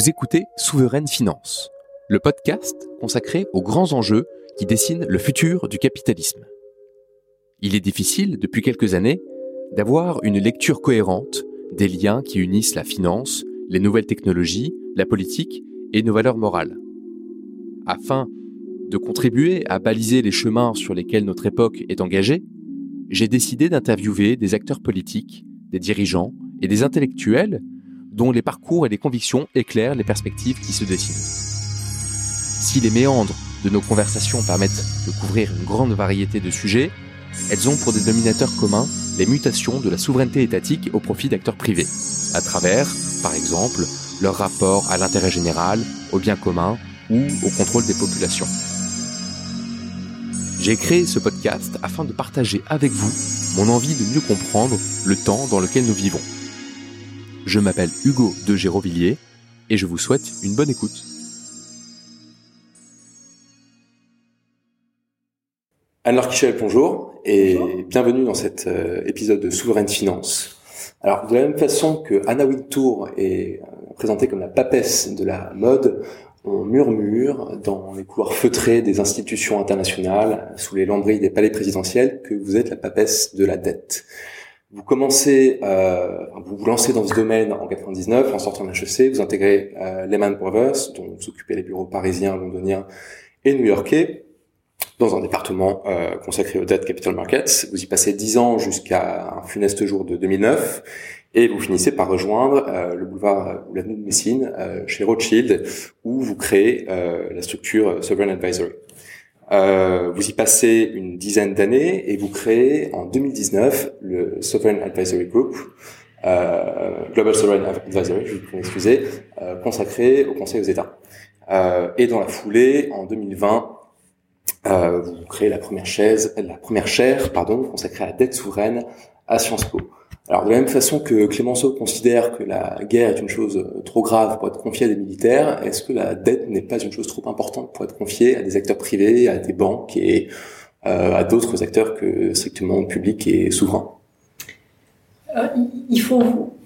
Vous écoutez Souveraine Finance, le podcast consacré aux grands enjeux qui dessinent le futur du capitalisme. Il est difficile, depuis quelques années, d'avoir une lecture cohérente des liens qui unissent la finance, les nouvelles technologies, la politique et nos valeurs morales. Afin de contribuer à baliser les chemins sur lesquels notre époque est engagée, j'ai décidé d'interviewer des acteurs politiques, des dirigeants et des intellectuels dont les parcours et les convictions éclairent les perspectives qui se dessinent. Si les méandres de nos conversations permettent de couvrir une grande variété de sujets, elles ont pour dénominateur commun les mutations de la souveraineté étatique au profit d'acteurs privés, à travers, par exemple, leur rapport à l'intérêt général, au bien commun ou au contrôle des populations. J'ai créé ce podcast afin de partager avec vous mon envie de mieux comprendre le temps dans lequel nous vivons. Je m'appelle Hugo de Gérovilliers et je vous souhaite une bonne écoute. Anne-Laure Kichel, bonjour et bienvenue dans cet euh, épisode de Souveraine Finance. Alors, de la même façon que Anna Wintour est euh, présentée comme la papesse de la mode, on murmure dans les couloirs feutrés des institutions internationales, sous les lambris des palais présidentiels, que vous êtes la papesse de la dette. Vous commencez, euh, vous vous lancez dans ce domaine en 99, en sortant de HEC, vous intégrez euh, Lehman Brothers, dont vous occupez les bureaux parisiens, londoniens et new-yorkais, dans un département euh, consacré aux debt capital markets. Vous y passez 10 ans jusqu'à un funeste jour de 2009, et vous finissez par rejoindre euh, le boulevard ou l'avenue de Messine euh, chez Rothschild, où vous créez euh, la structure Sovereign Advisory. Vous y passez une dizaine d'années et vous créez en 2019 le Sovereign Advisory Group, Global Sovereign Advisory, je vous excusez, consacré au Conseil aux États. et dans la foulée, en 2020, vous créez la première chaise, la première chaire, pardon, consacrée à la dette souveraine à Sciences Po. Alors de la même façon que Clémenceau considère que la guerre est une chose euh, trop grave pour être confiée à des militaires, est-ce que la dette n'est pas une chose trop importante pour être confiée à des acteurs privés, à des banques et euh, à d'autres acteurs que strictement publics et souverains? Euh, Il faut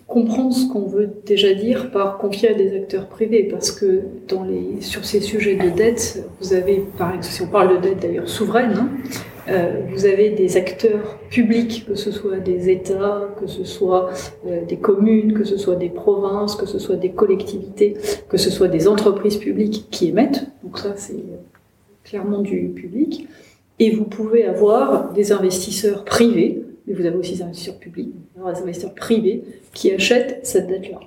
comprendre ce qu'on veut déjà dire par confier à des acteurs privés, parce que dans les, sur ces sujets de dette, vous avez, par exemple, si on parle de dette d'ailleurs souveraine, hein, euh, vous avez des acteurs publics, que ce soit des États, que ce soit euh, des communes, que ce soit des provinces, que ce soit des collectivités, que ce soit des entreprises publiques qui émettent. Donc ça, c'est clairement du public. Et vous pouvez avoir des investisseurs privés, mais vous avez aussi des investisseurs publics, des investisseurs privés qui achètent cette dette-là.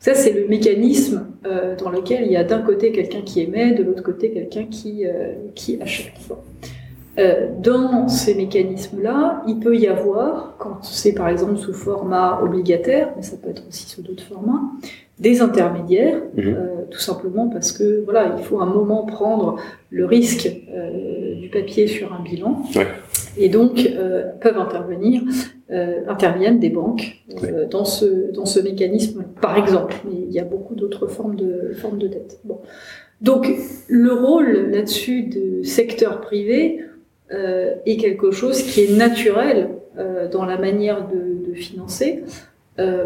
Ça, c'est le mécanisme euh, dans lequel il y a d'un côté quelqu'un qui émet, de l'autre côté quelqu'un qui, qui achète. Euh, dans ces mécanismes-là, il peut y avoir, quand c'est par exemple sous format obligataire, mais ça peut être aussi sous d'autres formats, des intermédiaires, mhm. euh, tout simplement parce que voilà, il faut un moment prendre le risque euh, du papier sur un bilan, et donc peuvent intervenir, interviennent des banques dans ce dans ce mécanisme, par exemple. Mais il y a beaucoup d'autres formes de formes de dette. Bon. Donc le rôle là-dessus du secteur privé, euh, est quelque chose qui est naturel euh, dans la manière de, financer. Euh,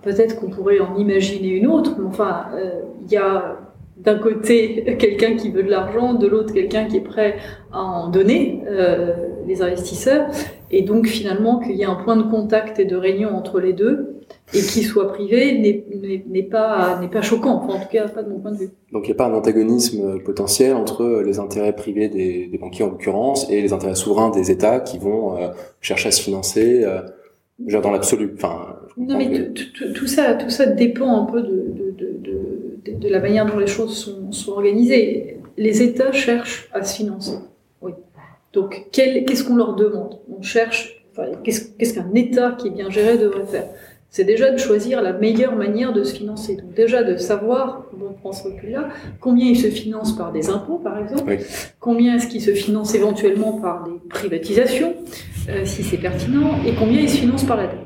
Peut-être qu'on pourrait en imaginer une autre, mais enfin, euh, il y a d'un côté quelqu'un qui veut de l'argent, de l'autre quelqu'un qui est prêt à en donner, les investisseurs, et donc finalement qu'il y ait un point de contact et de réunion entre les deux, et qu'il soit privé n'est pas, pas choquant, enfin, en tout cas pas de mon point de vue. Donc il n'y a pas un antagonisme potentiel entre les intérêts privés des, des, banquiers en l'occurrence et les intérêts souverains des États qui vont euh, chercher à se financer euh, dans l'absolu. Enfin, non mais tout ça, tout ça dépend un peu de, de, de, de, la manière dont les choses sont, sont organisées. Les États cherchent à se financer. Oui. Donc qu'est-ce qu'on leur demande? On cherche. Enfin, qu'est-ce qu'un État qui est bien géré devrait faire? C'est déjà de choisir la meilleure manière de se financer. Donc déjà de savoir, on prend ce recul-là, combien il se finance par des impôts, par exemple, combien est-ce qu'il se finance éventuellement par des privatisations, euh, si c'est pertinent, et combien il se finance par la dette.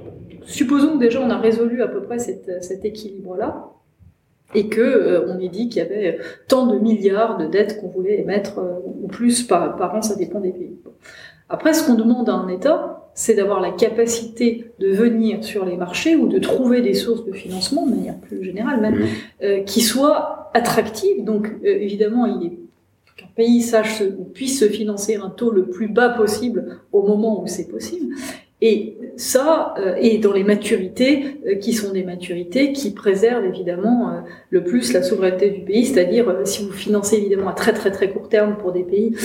Supposons que déjà on a résolu à peu près cet équilibre-là, et que euh, on ait dit qu'il y avait tant de milliards de dettes qu'on voulait émettre, euh, ou plus par, par an, ça dépend des pays. Après, ce qu'on demande à un État, c'est d'avoir la capacité de venir sur les marchés ou de trouver des sources de financement, de manière plus générale même, Mhm. euh, qui soient attractives. Donc euh, évidemment, il est qu'un pays sache ou puisse se financer un taux le plus bas possible au moment où c'est possible. Et ça, euh, et dans les maturités euh, qui sont des maturités qui préservent évidemment euh, le plus la souveraineté du pays, c'est-à-dire si vous financez évidemment à très très très court terme pour des pays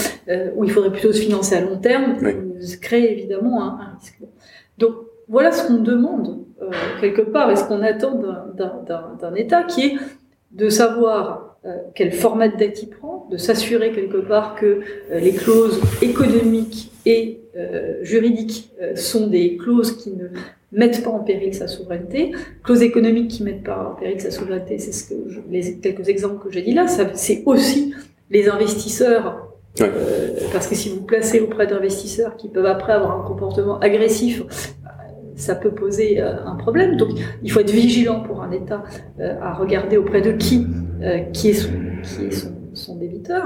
où il faudrait plutôt se financer à long terme, Oui. vous créez évidemment un, un risque. Donc voilà ce qu'on demande euh, quelque part et ce qu'on attend d'un- État qui est de savoir quel format de dette il prend, de s'assurer quelque part que euh, les clauses économiques et euh, juridiques euh, sont des clauses qui ne mettent pas en péril sa souveraineté. Clauses économiques qui mettent pas en péril sa souveraineté, c'est ce que je- les quelques exemples que j'ai dit là. C'est aussi les investisseurs. Ouais. euh, parce que si vous placez auprès d'investisseurs qui peuvent après avoir un comportement agressif, euh, ça peut poser euh, un problème. Donc, il faut être vigilant pour un État euh, à regarder auprès de qui, euh, qui est son, débiteur.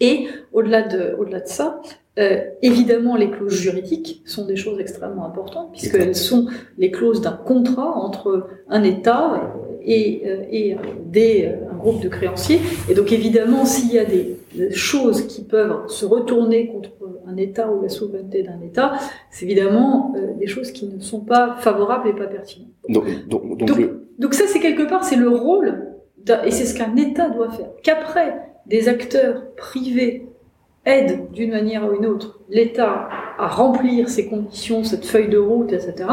Et au-delà de, au-delà de ça, évidemment, les clauses juridiques sont des choses extrêmement importantes puisqu'elles sont les clauses d'un contrat entre un État et, et des, un groupe de créanciers. Et donc, évidemment, s'il y a des choses qui peuvent se retourner contre un État ou la souveraineté d'un État, c'est évidemment euh, des choses qui ne sont pas favorables et pas pertinentes. Donc, donc, donc Donc, le- Donc ça, c'est quelque part, c'est le rôle, et c'est ce qu'un État doit faire. Qu'après, des acteurs privés aident d'une manière ou une autre l'État à remplir ses conditions, cette feuille de route, etc.,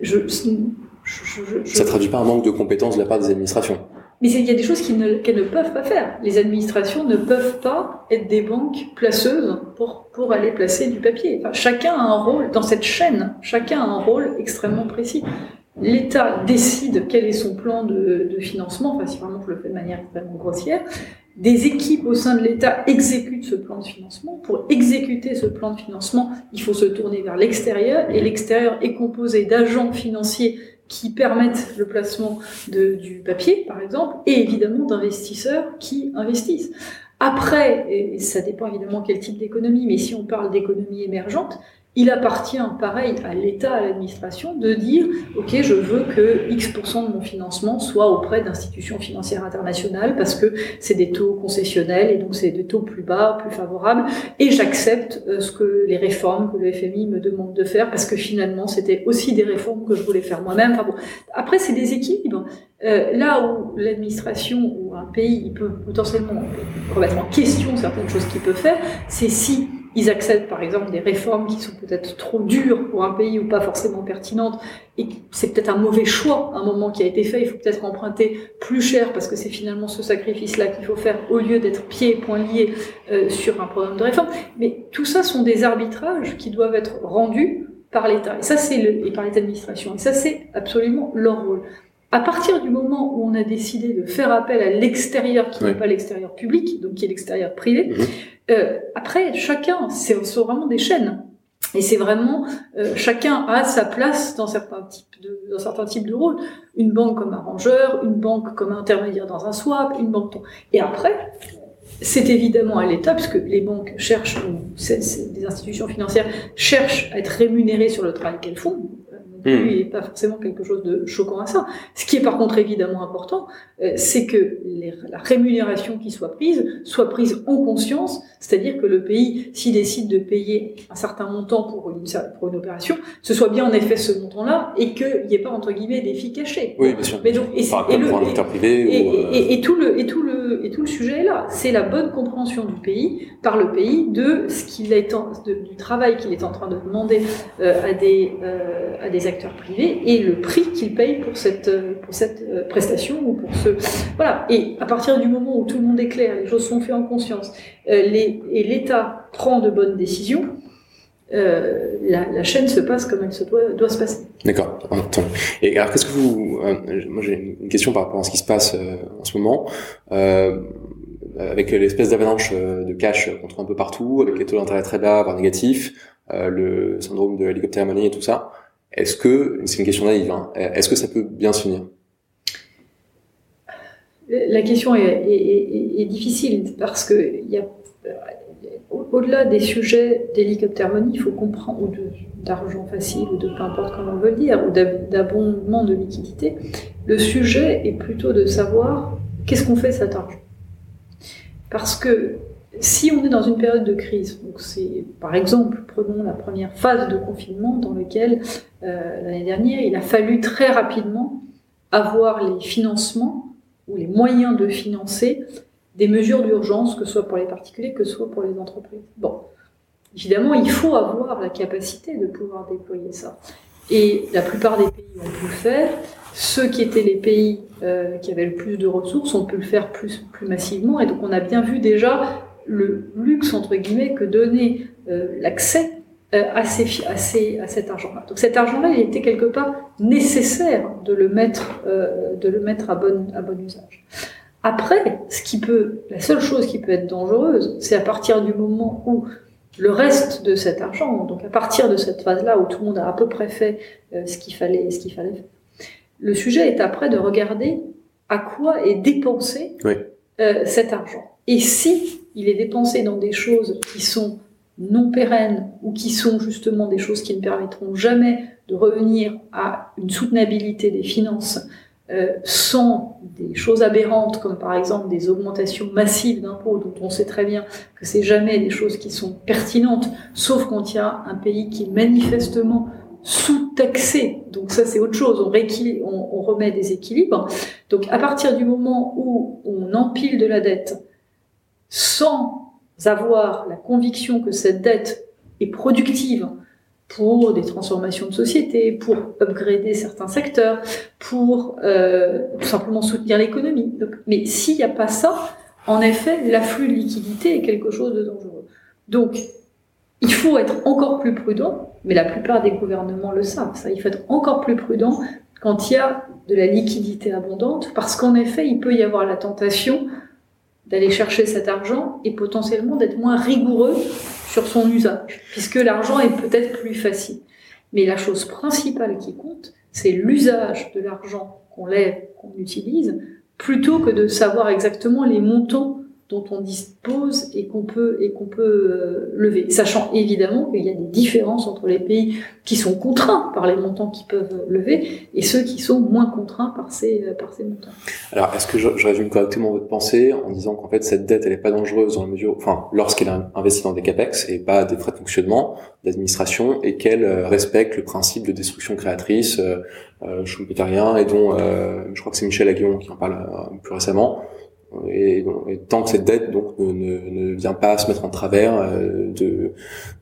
je, je, je- je- ça traduit pas un manque de compétences de la part des administrations. Mais il y a des choses qu'elles ne peuvent pas faire. Les administrations ne peuvent pas être des banques placeuses pour, pour aller placer du papier. Chacun a un rôle, dans cette chaîne, chacun a un rôle extrêmement précis. L'État décide quel est son plan de, de financement, enfin si vraiment je le fais de manière extrêmement grossière. Des équipes au sein de l'État exécutent ce plan de financement. Pour exécuter ce plan de financement, il faut se tourner vers l'extérieur, et l'extérieur est composé d'agents financiers qui permettent le placement de, du papier, par exemple, et évidemment d'investisseurs qui investissent. Après, et ça dépend évidemment quel type d'économie, mais si on parle d'économie émergente, il appartient, pareil, à l'État, à l'administration, de dire, OK, je veux que X% de mon financement soit auprès d'institutions financières internationales parce que c'est des taux concessionnels et donc c'est des taux plus bas, plus favorables, et j'accepte euh, ce que les réformes que le FMI me demande de faire parce que finalement c'était aussi des réformes que je voulais faire moi-même. Enfin bon, après c'est des équilibres. Euh, là où l'administration ou un pays il peut potentiellement remettre en question certaines choses qu'il peut faire, c'est si ils acceptent par exemple des réformes qui sont peut-être trop dures pour un pays ou pas forcément pertinentes, et c'est peut-être un mauvais choix, un moment qui a été fait, il faut peut-être emprunter plus cher parce que c'est finalement ce sacrifice-là qu'il faut faire au lieu d'être pieds et poings liés euh, sur un programme de réforme. Mais tout ça sont des arbitrages qui doivent être rendus par l'État. Et ça, c'est et par les administrations. Et ça, c'est absolument leur rôle. À partir du moment où on a décidé de faire appel à l'extérieur, qui n'est pas l'extérieur public, donc qui est l'extérieur privé, Mhm. euh, après, chacun, c'est ce sont vraiment des chaînes. Et c'est vraiment, euh, chacun a sa place dans certains types de, dans certains types de rôles. Une banque comme arrangeur, une banque comme intermédiaire dans un swap, une banque. Et après, c'est évidemment à l'État, puisque les banques cherchent, ou des institutions financières cherchent à être rémunérées sur le travail qu'elles font. Il n'y a pas forcément quelque chose de choquant à ça. Ce qui est par contre évidemment important, euh, c'est que les- la rémunération qui soit prise soit prise en conscience, c'est-à-dire que le pays, s'il décide de payer un certain montant pour une, pour une opération, ce soit bien en effet ce montant-là et qu'il n'y ait pas entre guillemets des filles cachées. Oui, bien sûr. Mais donc, et, et le- euh, et- et tout le, et, tout le, et tout le sujet est là. C'est la bonne compréhension du pays, par le pays, de ce qu'il est en, de- du travail qu'il est en train de demander euh, à, des, euh, à des acteurs et le prix qu'il paye pour cette, euh, pour cette euh, prestation ou pour ce. Voilà. Et à partir du moment où tout le monde est clair, les choses sont faites en conscience, euh, les, et l'État prend de bonnes décisions, la, chaîne se passe comme elle se doit, doit se passer. D'accord. Entendu. Et alors, qu'est-ce que vous, moi j'ai une question par rapport à ce qui se passe en ce moment, avec l'espèce d'avalanche de cash qu'on trouve un peu partout, avec les taux d'intérêt très bas, voire négatifs, le syndrome de l'hélicoptère money et tout ça. Est-ce que, c'est une question naïve, hein, est-ce que ça peut bien se finir? La question est, difficile parce que y a, au-delà des sujets d'hélicoptérmonie, il faut comprendre, ou d'argent facile, ou de peu importe comment on veut le dire, ou d'abondement de liquidité, le sujet est plutôt de savoir qu'est-ce qu'on fait cet argent. Parce que si on est dans une période de crise, donc c'est par exemple, prenons la première phase de confinement dans laquelle euh, l'année dernière il a fallu très rapidement avoir les financements ou les moyens de financer des mesures d'urgence, que ce soit pour les particuliers, que ce soit pour les entreprises. Bon, évidemment, il faut avoir la capacité de pouvoir déployer ça. Et la plupart des pays ont pu le faire. Ceux qui étaient les pays euh, qui avaient le plus de ressources ont pu le faire plus, plus massivement. Et donc on a bien vu déjà le luxe, entre guillemets, que donnait euh, l'accès euh, à, ces, à, ces, à, cet argent-là. Donc cet argent-là, il était quelque part nécessaire de le mettre, de le mettre à, bon, à bon usage. Après, ce qui peut, la seule chose qui peut être dangereuse, c'est à partir du moment où le reste de cet argent, donc à partir de cette phase-là où tout le monde a à peu près fait euh, ce qu'il fallait, ce qu'il fallait faire. Le sujet est après de regarder à quoi est dépensé euh, cet argent. Et si il est dépensé dans des choses qui sont non pérennes ou qui sont justement des choses qui ne permettront jamais de revenir à une soutenabilité des finances euh, sont des choses aberrantes, comme par exemple des augmentations massives d'impôts, dont on sait très bien que c'est jamais des choses qui sont pertinentes, sauf quand il y a un pays qui est manifestement sous-taxé. Donc ça, c'est autre chose. On, on, on, remet des équilibres. Donc à partir du moment où on empile de la dette sans avoir la conviction que cette dette est productive pour des transformations de société, pour upgrader certains secteurs, pour euh, tout simplement soutenir l'économie. Mais s'il n'y a pas ça, en effet, l'afflux de liquidité est quelque chose de dangereux. Donc, il faut être encore plus prudent, mais la plupart des gouvernements le savent. Il faut être encore plus prudent quand il y a de la liquidité abondante, parce qu'en effet, il peut y avoir la tentation d'aller chercher cet argent et potentiellement d'être moins rigoureux sur son usage, puisque l'argent est peut-être plus facile. Mais la chose principale qui compte, c'est l'usage de l'argent qu'on lève, qu'on utilise, plutôt que de savoir exactement les montants dont on dispose et qu'on peut et qu'on peut euh, lever, sachant évidemment qu'il y a des différences entre les pays qui sont contraints par les montants qu'ils peuvent lever et ceux qui sont moins contraints par ces euh, par ces montants. Alors, est-ce que je, je, résume correctement votre pensée en disant qu'en fait cette dette elle est pas dangereuse dans la mesure, enfin, lorsqu'elle est investie dans des capex et pas des frais de fonctionnement, d'administration et qu'elle euh, respecte le principe de destruction créatrice euh, schumpeterien et dont je crois que c'est Michel Aguillon qui en parle plus récemment et, tant que cette dette donc ne, ne, vient pas se mettre en travers euh, de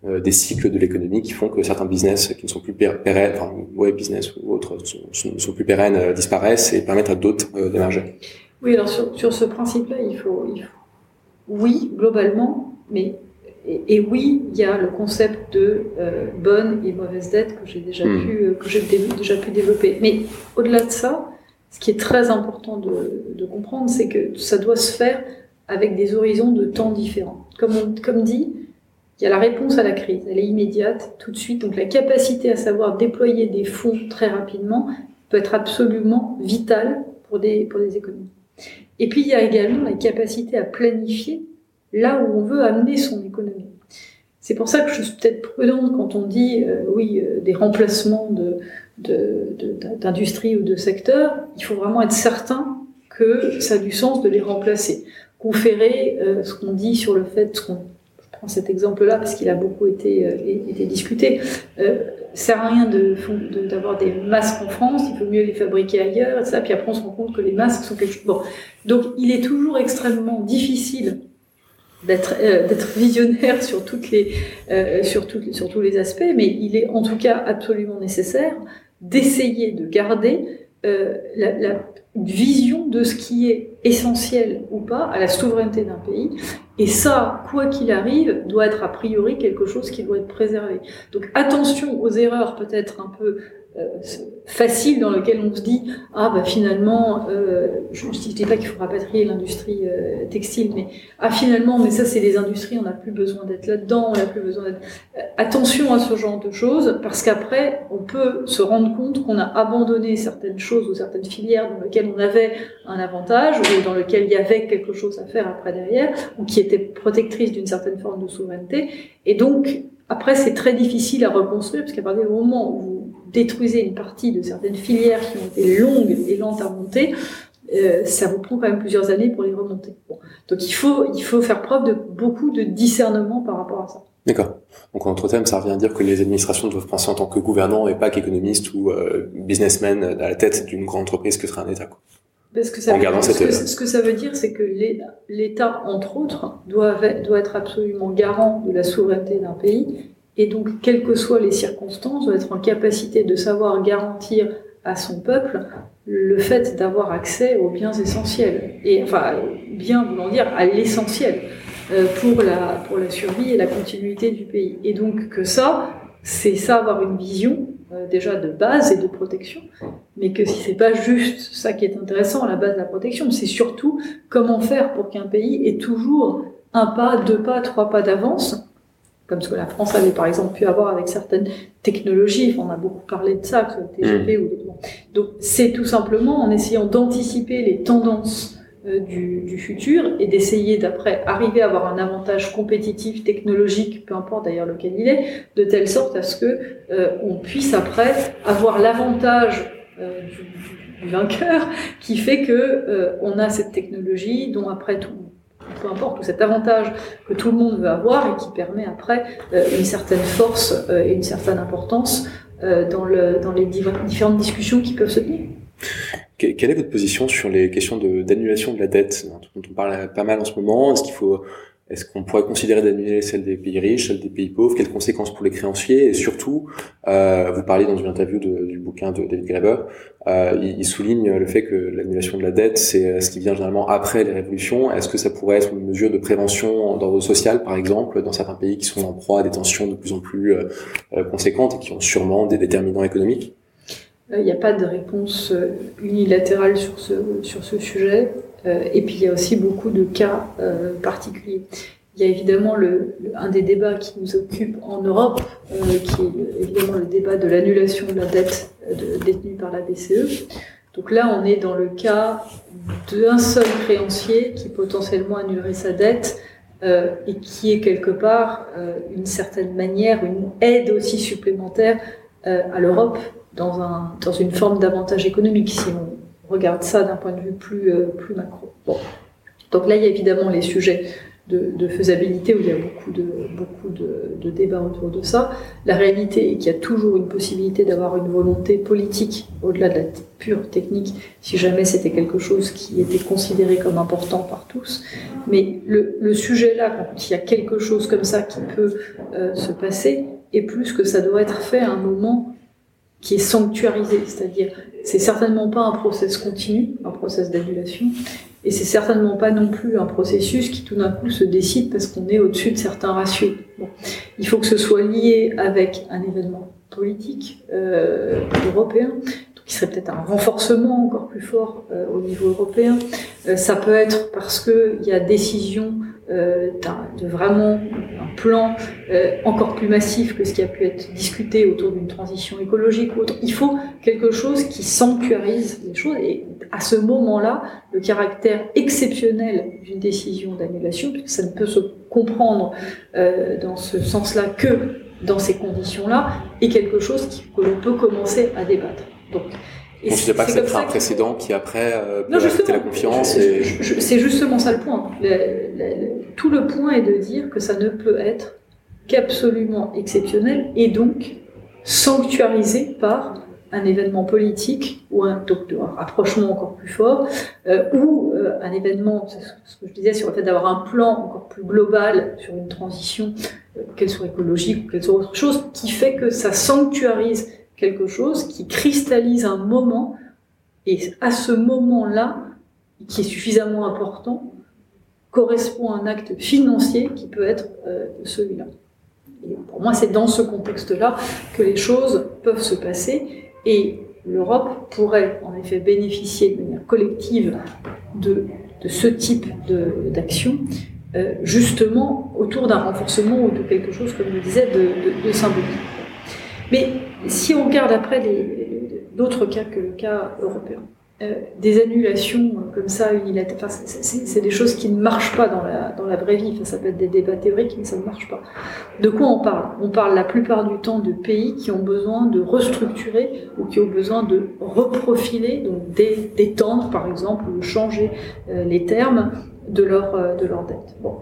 euh, des cycles de l'économie qui font que certains business qui ne sont plus pérennes, enfin ouais business ou autres sont, sont, plus pérennes euh, disparaissent et permettent à d'autres d'émerger. Oui, alors sur, sur ce principe-là, il faut, il faut, oui globalement, mais et, oui, il y a le concept de bonne et mauvaise dette que j'ai déjà hmm. pu que j'ai déjà pu développer. Mais au-delà de ça, ce qui est très important de, comprendre, c'est que ça doit se faire avec des horizons de temps différents. Comme, dit, il y a la réponse à la crise, elle est immédiate, tout de suite. Donc la capacité à savoir déployer des fonds très rapidement peut être absolument vitale pour des, pour des économies. Et puis il y a également la capacité à planifier là où on veut amener son économie. C'est pour ça que je suis peut-être prudente quand on dit, euh, oui, euh, des remplacements de, d'industrie ou de secteur, il faut vraiment être certain que ça a du sens de les remplacer. Conférer euh, ce qu'on dit sur le fait, ce je prends cet exemple-là parce qu'il a beaucoup été, euh, été discuté, euh, sert à rien d'avoir de, des masques en France, il faut mieux les fabriquer ailleurs, et ça, puis après on se rend compte que les masques sont quelque chose. Donc il est toujours extrêmement difficile d'être euh, visionnaire sur tous les aspects, mais il est en tout cas absolument nécessaire d'essayer de garder euh, la, la, vision de ce qui est essentiel ou pas à la souveraineté d'un pays. Et ça, quoi qu'il arrive, doit être a priori quelque chose qui doit être préservé. Donc attention aux erreurs peut-être un peu facile dans lequel on se dit ah bah finalement euh, je ne dis pas qu'il faut rapatrier l'industrie euh, textile mais ah finalement mais ça c'est les industries on n'a plus besoin d'être là-dedans on n'a plus besoin d'être attention à ce genre de choses parce qu'après on peut se rendre compte qu'on a abandonné certaines choses ou certaines filières dans lesquelles on avait un avantage ou dans lesquelles il y avait quelque chose à faire après derrière ou qui étaient protectrices d'une certaine forme de souveraineté. Et donc après, c'est très difficile à reconstruire, parce qu'à partir du moment où détruisez une partie de certaines filières qui ont été longues et lentes à monter, euh, ça vous prend quand même plusieurs années pour les remonter. Donc il faut, il faut faire preuve de beaucoup de discernement par rapport à ça. D'accord. Donc en autre termes, ça revient à dire que les administrations doivent penser en tant que gouvernants et pas qu'économistes ou euh, businessmen à la tête d'une grande entreprise que serait un État. Quoi. Parce que ça veut, ce, que, ça veut dire, c'est que l'État, entre autres, doit, doit être absolument garant de la souveraineté d'un pays, et donc, quelles que soient les circonstances, doit être en capacité de savoir garantir à son peuple le fait d'avoir accès aux biens essentiels, et enfin, bien voulant dire à l'essentiel euh, pour la, pour la survie et la continuité du pays. Et donc que ça, c'est ça avoir une vision euh, déjà de base et de protection, mais que si c'est pas juste ça qui est intéressant la base de la protection, c'est surtout comment faire pour qu'un pays ait toujours un pas, deux pas, trois pas d'avance, comme ce que la France avait par exemple pu avoir avec certaines technologies. on a beaucoup parlé de ça, que ce soit le TGP mmh. ou d'autres. Donc c'est tout simplement en essayant d'anticiper les tendances euh, du, du, futur et d'essayer d'après arriver à avoir un avantage compétitif, technologique, peu importe d'ailleurs lequel il est, de telle sorte à ce que euh, on puisse après avoir l'avantage euh, du, du, vainqueur qui fait que on a cette technologie dont après tout peu importe, ou cet avantage que tout le monde veut avoir et qui permet après une certaine force et une certaine importance dans, le, dans les différentes discussions qui peuvent se tenir. Quelle est votre position sur les questions d'annulation de, la dette, dont on parle pas mal en ce moment? Est-ce qu'il faut, est-ce qu'on pourrait considérer d'annuler celle des pays riches, celle des pays pauvres? Quelles conséquences pour les créanciers? Et surtout, euh, vous parlez dans une interview du bouquin de David Graeber, euh, il, souligne le fait que l'annulation de la dette, c'est euh, ce qui vient généralement après les révolutions. Est-ce que ça pourrait être une mesure de prévention d'ordre social, par exemple, dans certains pays qui sont en proie à des tensions de plus en plus euh, euh conséquentes et qui ont sûrement des déterminants économiques? Il n'y a pas de réponse unilatérale sur ce, sur ce sujet. Euh, et puis il y a aussi beaucoup de cas euh, particuliers. Il y a évidemment le, un des débats qui nous occupe en Europe, qui est évidemment le débat de l'annulation de la dette détenue par la BCE. Donc là, on est dans le cas d'un seul créancier qui potentiellement annulerait sa dette euh, et qui est quelque part euh, une certaine manière une aide aussi supplémentaire euh, à l'Europe dans, un, dans une forme d'avantage économique, si on regarde ça d'un point de vue plus, euh, plus macro. Bon. Donc là, il y a évidemment les sujets de, faisabilité où il y a beaucoup, de, beaucoup de, débats autour de ça. La réalité est qu'il y a toujours une possibilité d'avoir une volonté politique au-delà de la pure technique, si jamais c'était quelque chose qui était considéré comme important par tous. Mais le, le sujet là, quand il y a quelque chose comme ça qui peut euh, se passer, est plus que ça doit être fait à un moment qui est sanctuarisé, c'est-à-dire c'est certainement pas un process continu, un process d'annulation, et c'est certainement pas non plus un processus qui tout d'un coup se décide parce qu'on est au-dessus de certains ratios. Bon. Il faut que ce soit lié avec un événement politique euh, européen, qui serait peut-être un renforcement encore plus fort euh, au niveau européen. Euh, ça peut être parce qu'il y a décision de vraiment un plan euh, encore plus massif que ce qui a pu être discuté autour d'une transition écologique ou autre. Il faut quelque chose qui sanctuarise les choses et à ce moment-là, le caractère exceptionnel d'une décision d'annulation, puisque ça ne peut se comprendre euh, dans ce sens-là que dans ces conditions-là, est quelque chose que l'on peut commencer à débattre. Et ne pas que c'est un précédent qui après euh, peut affecter la confiance. Et... C'est justement ça le point. tout le point est de dire que ça ne peut être qu'absolument exceptionnel et donc sanctuarisé par un événement politique ou un, un rapprochement encore plus fort, euh, ou euh, un événement, c'est ce que je disais sur le fait d'avoir un plan encore plus global sur une transition, euh, qu'elle soit écologique ou qu'elle soit autre chose, qui fait que ça sanctuarise quelque chose qui cristallise un moment, et à ce moment-là, qui est suffisamment important, correspond un acte financier qui peut être euh, celui-là. Et pour moi, c'est dans ce contexte-là que les choses peuvent se passer. Et l'Europe pourrait en effet bénéficier de manière collective de, ce type d'action, euh, justement autour d'un renforcement ou de quelque chose, comme je le disais, de, symbolique. Mais si on regarde après d'autres cas que le cas européen, euh, des annulations comme ça c'est des choses qui ne marchent pas dans la, vraie vie. ça peut être des débats théoriques, mais ça ne marche pas. De quoi on parle? On parle la plupart du temps de pays qui ont besoin de restructurer ou qui ont besoin de reprofiler, donc d'étendre par exemple ou changer euh, les termes de leur, euh, de leur dette. Bon.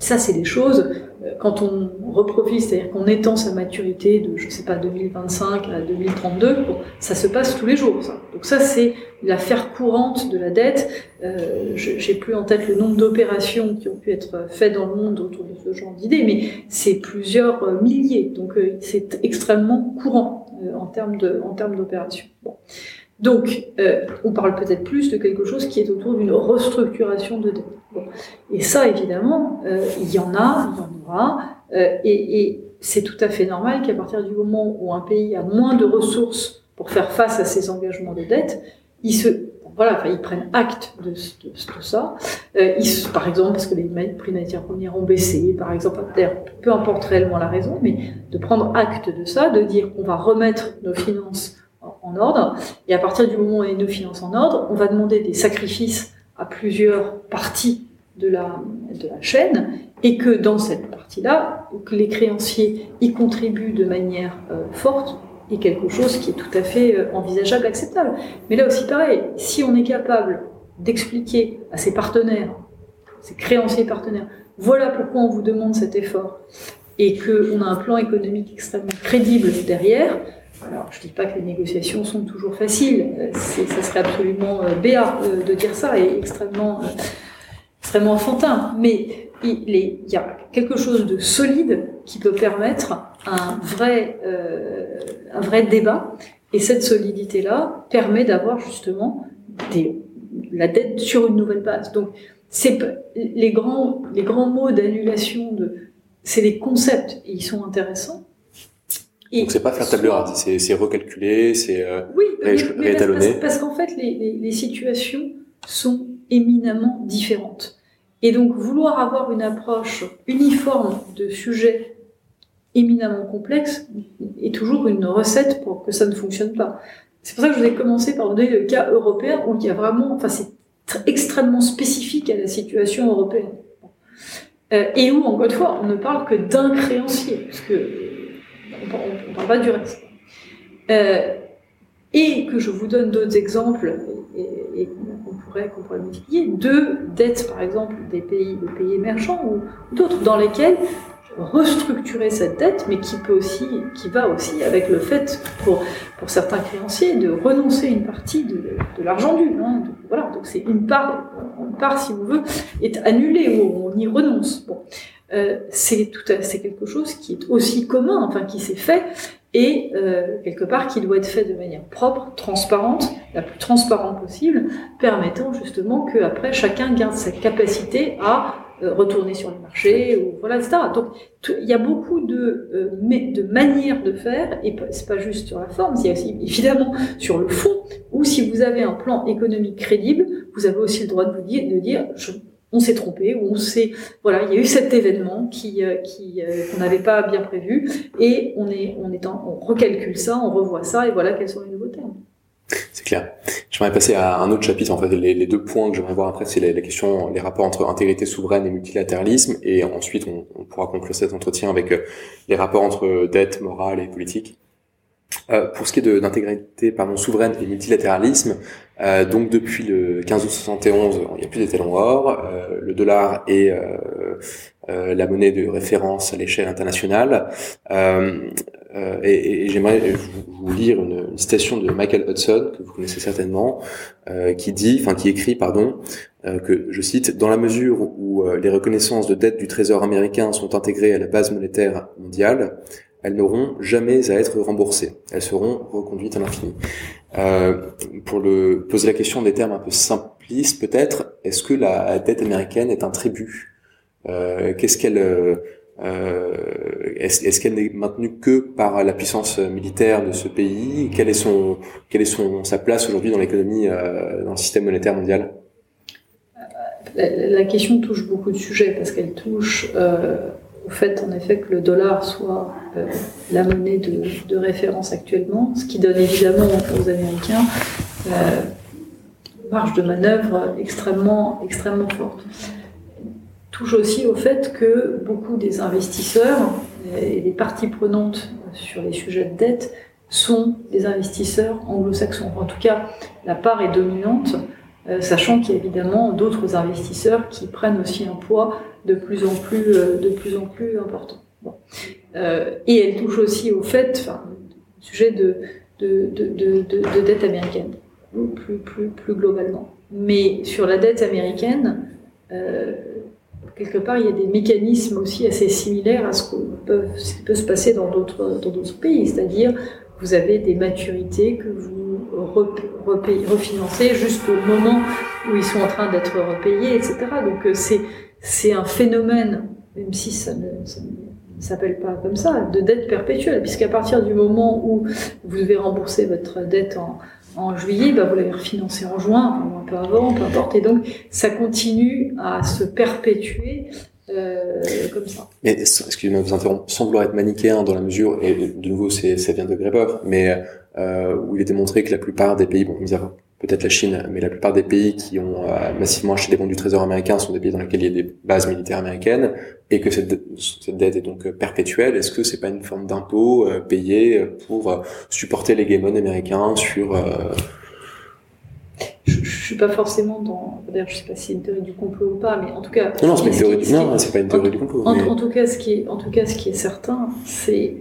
Ça, c'est des choses, euh, quand on reprofile, c'est-à-dire qu'on étend sa maturité de, je sais pas, 2025 à 2032, bon, ça se passe tous les jours, ça. Donc ça, c'est l'affaire courante de la dette. Euh, J'ai plus en tête le nombre d'opérations qui ont pu être faites dans le monde autour de ce genre d'idées, mais c'est plusieurs euh, milliers. Donc c'est extrêmement courant en termes de, en termes d'opérations. Bon. Donc, euh, on parle peut-être plus de quelque chose qui est autour d'une restructuration de dette. Et ça, évidemment, euh, il y en a, il y en aura, euh, et, et c'est tout à fait normal qu'à partir du moment où un pays a moins de ressources pour faire face à ses engagements de dette, il se voilà, enfin, ils prennent acte de, de, de ça. Euh, ils, par exemple, parce que les prix matières premières ont baissé, par exemple, peu importe réellement la raison, mais de prendre acte de ça, de dire qu'on va remettre nos finances en ordre. Et à partir du moment où on a nos en ordre, on va demander des sacrifices à plusieurs parties de la, de la chaîne et que dans cette partie-là, que les créanciers y contribuent de manière euh, forte est quelque chose qui est tout à fait euh, envisageable, acceptable. Mais là aussi pareil, si on est capable d'expliquer à ses partenaires, ses créanciers partenaires, voilà pourquoi on vous demande cet effort, et qu'on a un plan économique extrêmement crédible derrière, alors, je ne dis pas que les négociations sont toujours faciles, euh, ça serait absolument euh, béat euh, de dire ça et extrêmement, extrêmement enfantin, mais il, y a quelque chose de solide qui peut permettre un vrai, un vrai débat, et cette solidité-là permet d'avoir justement des, la dette sur une nouvelle base. Donc, c'est les grands, les grands mots d'annulation, de, c'est des concepts, et ils sont intéressants, donc c'est pas faire table rase, c'est recalculer, c'est euh, oui, réétalonner. Parce, qu'en fait, les, les, les, situations sont éminemment différentes. Et donc vouloir avoir une approche uniforme de sujets éminemment complexes est toujours une recette pour que ça ne fonctionne pas. C'est pour ça que je vous ai commencé par donner le cas européen où il y a vraiment, enfin c'est extrêmement spécifique à la situation européenne. Euh, et où, encore une fois, on ne parle que d'un créancier, parce que on ne parle pas du reste. Euh, et que je vous donne d'autres exemples, et, qu'on pourrait, pourrait multiplier, de dettes, par exemple, des pays, des pays émergents ou d'autres, dans lesquels restructurer cette dette, mais qui peut aussi, qui va aussi avec le fait pour, pour certains créanciers de renoncer une partie de, de l'argent dû. Hein, voilà, donc c'est une part, une part, si on veut, est annulée ou on y renonce. Bon. Euh, c'est tout c'est quelque chose qui est aussi commun, enfin qui s'est fait et euh, quelque part qui doit être fait de manière propre, transparente, la plus transparente possible, permettant justement que après chacun garde sa capacité à euh, retourner sur le marché ou voilà etc. Donc il y a beaucoup de de manières de faire et c'est pas juste sur la forme, a aussi évidemment sur le fond où si vous avez un plan économique crédible, vous avez aussi le droit de vous dire de dire je on s'est trompé, ou on s'est, voilà, il y a eu cet événement qui, euh, qui euh, qu'on n'avait pas bien prévu, et on est, on est en, on recalcule ça, on revoit ça, et voilà quels sont les nouveaux termes. C'est clair. J'aimerais passer à un autre chapitre. En fait, les, deux points que j'aimerais voir après, c'est la, question, les rapports entre intégrité souveraine et multilatéralisme, et ensuite on, pourra conclure cet entretien avec euh, les rapports entre dette morale et politique. Euh, pour ce qui est d'intégrité pardon souveraine et multilatéralisme, euh, donc depuis le 15 août 71, il n'y a plus d'étalon or, euh, le dollar est euh, euh, la monnaie de référence à l'échelle internationale. et, et j'aimerais vous, lire une, une, citation de Michael Hudson que vous connaissez certainement, qui dit, enfin qui écrit, pardon, que je cite, dans la mesure où les reconnaissances de dette du Trésor américain sont intégrées à la base monétaire mondiale, elles n'auront jamais à être remboursées. Elles seront reconduites à l'infini. Euh, pour le poser la question des termes un peu simplistes, peut-être, est-ce que la dette américaine est un tribut? Euh, Qu'est-ce qu'elle euh, euh, est-ce, qu'elle n'est maintenue que par la puissance militaire de ce pays? Quelle est son, quelle est son, sa place aujourd'hui dans l'économie, euh, dans le système monétaire mondial? La, question touche beaucoup de sujets parce qu'elle touche euh, au fait, en effet, que le dollar soit euh, la monnaie de, référence actuellement, ce qui donne évidemment aux Américains euh, marge de manœuvre extrêmement, extrêmement forte touche aussi au fait que beaucoup des investisseurs et des parties prenantes sur les sujets de dette sont des investisseurs anglo-saxons. En tout cas, la part est dominante, euh, sachant qu'il y a évidemment d'autres investisseurs qui prennent aussi un poids de plus en plus, euh, important. Euh, et elle touche aussi au fait, sujet de, de, de, de, dette américaine, plus, globalement. Mais sur la dette américaine, quelque part, il y a des mécanismes aussi assez similaires à ce, qui peut se passer dans d'autres pays. C'est-à-dire, vous avez des maturités que vous refinancez juste au moment où ils sont en train d'être repayés, etc. Donc euh, c'est un phénomène, même si ça ne, s'appelle pas comme ça, de dette perpétuelle, puisqu'à partir du moment où vous devez rembourser votre dette en, en juillet, bah vous l'avez refinancé en juin, un peu avant, peu importe. Et donc, ça continue à se perpétuer euh, comme ça. Mais excusez-moi de vous interrompre, sans vouloir être manichéen dans la mesure, et de nouveau, c'est, ça vient de Grébov, mais euh, où il était montré que la plupart des pays, bon, peut-être la Chine, mais la plupart des pays qui ont euh, massivement acheté des bons du Trésor américain sont des pays dans lesquels il y a des bases militaires américaines, et que cette, cette dette est donc perpétuelle. Est-ce que c'est pas une forme d'impôt euh, payé pour supporter l'hégémon américain sur je, je suis pas forcément dans. D'ailleurs, je sais pas si c'est une théorie du complot ou pas, mais en tout cas. Non, non, c'est pas, une théorie, du... non, c'est pas une théorie du complot. En, en, tout cas, ce qui est, en tout cas, ce qui est certain, c'est,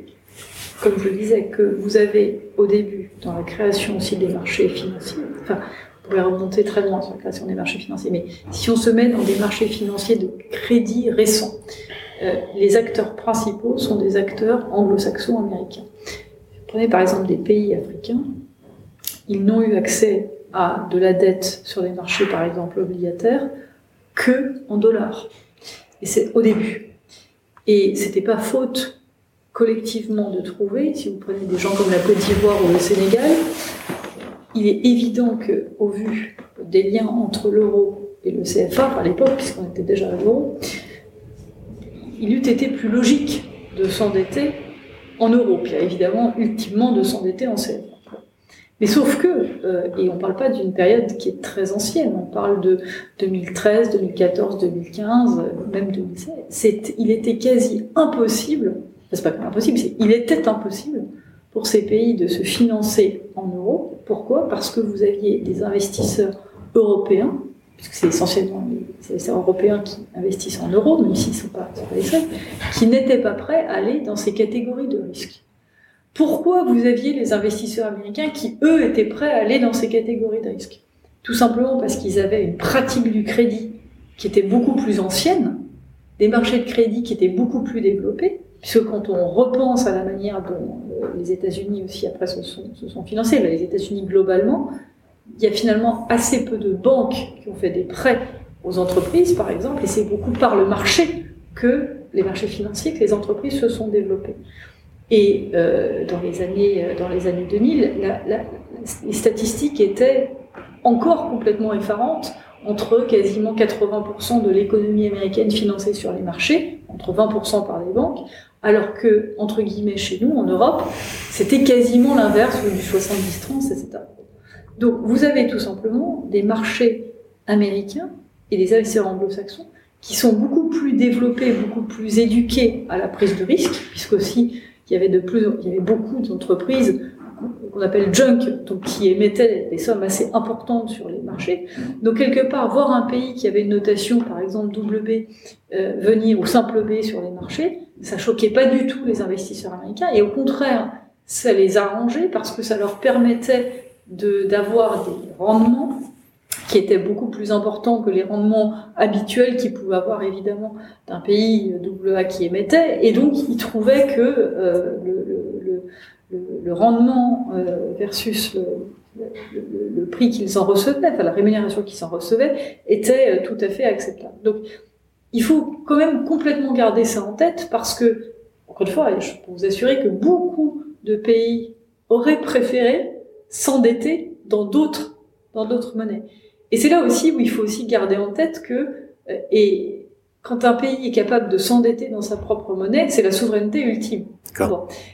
comme je le disais, que vous avez au début, dans la création aussi des marchés financiers, enfin, vous pouvez remonter très loin sur la création des marchés financiers, mais si on se met dans des marchés financiers de crédit récents, euh, les acteurs principaux sont des acteurs anglo-saxons américains. Prenez par exemple des pays africains, ils n'ont eu accès à de la dette sur les marchés, par exemple obligataires, que en dollars. Et c'est au début. Et c'était pas faute collectivement de trouver, si vous prenez des gens comme la Côte d'Ivoire ou le Sénégal, il est évident que, au vu des liens entre l'euro et le CFA, à l'époque, puisqu'on était déjà à l'euro, il eût été plus logique de s'endetter en euros, puis évidemment, ultimement, de s'endetter en CFA. Mais sauf que, euh, et on ne parle pas d'une période qui est très ancienne, on parle de 2013, 2014, 2015, même 2016. il était quasi impossible, c'est pas impossible, il était impossible pour ces pays de se financer en euros. Pourquoi? Parce que vous aviez des investisseurs européens, puisque c'est essentiellement les Européens qui investissent en euros, même s'ils ne sont pas, sont pas les seuls, qui n'étaient pas prêts à aller dans ces catégories de risques. Pourquoi vous aviez les investisseurs américains qui, eux, étaient prêts à aller dans ces catégories de risques? Tout simplement parce qu'ils avaient une pratique du crédit qui était beaucoup plus ancienne, des marchés de crédit qui étaient beaucoup plus développés, puisque quand on repense à la manière dont euh, les États-Unis aussi après se sont, financés, les États-Unis globalement, il y a finalement assez peu de banques qui ont fait des prêts aux entreprises, par exemple, et c'est beaucoup par le marché que les marchés financiers que les entreprises se sont développées. Et euh, dans, les années, euh, dans les années 2000, la, la, les statistiques étaient encore complètement effarantes entre quasiment 80% de l'économie américaine financée sur les marchés, entre 20% par les banques, alors que, entre guillemets, chez nous, en Europe, c'était quasiment l'inverse du 70-30, etc. Donc, vous avez tout simplement des marchés américains et des investisseurs anglo-saxons qui sont beaucoup plus développés, beaucoup plus éduqués à la prise de risque, puisqu'aussi il y avait il y avait beaucoup d'entreprises qu'on appelle junk, donc qui émettaient des sommes assez importantes sur les marchés. Donc quelque part, voir un pays qui avait une notation, par exemple WB, euh, venir ou simple B sur les marchés, ça choquait pas du tout les investisseurs américains, et au contraire, ça les arrangeait parce que ça leur permettait d'avoir des rendements qui était beaucoup plus important que les rendements habituels qu'ils pouvaient avoir évidemment d'un pays AA qui émettait. Et donc, ils trouvaient que euh, le, le, rendement euh, versus le, prix qu'ils en recevaient, enfin la rémunération qu'ils en recevaient, était euh, tout à fait acceptable. Donc, il faut quand même complètement garder ça en tête parce que, encore une fois, je peux vous assurer que beaucoup de pays auraient préféré s'endetter dans d'autres, dans d'autres monnaies. Et c'est là aussi où il faut aussi garder en tête que, euh, et quand un pays est capable de s'endetter dans sa propre monnaie, c'est la souveraineté ultime.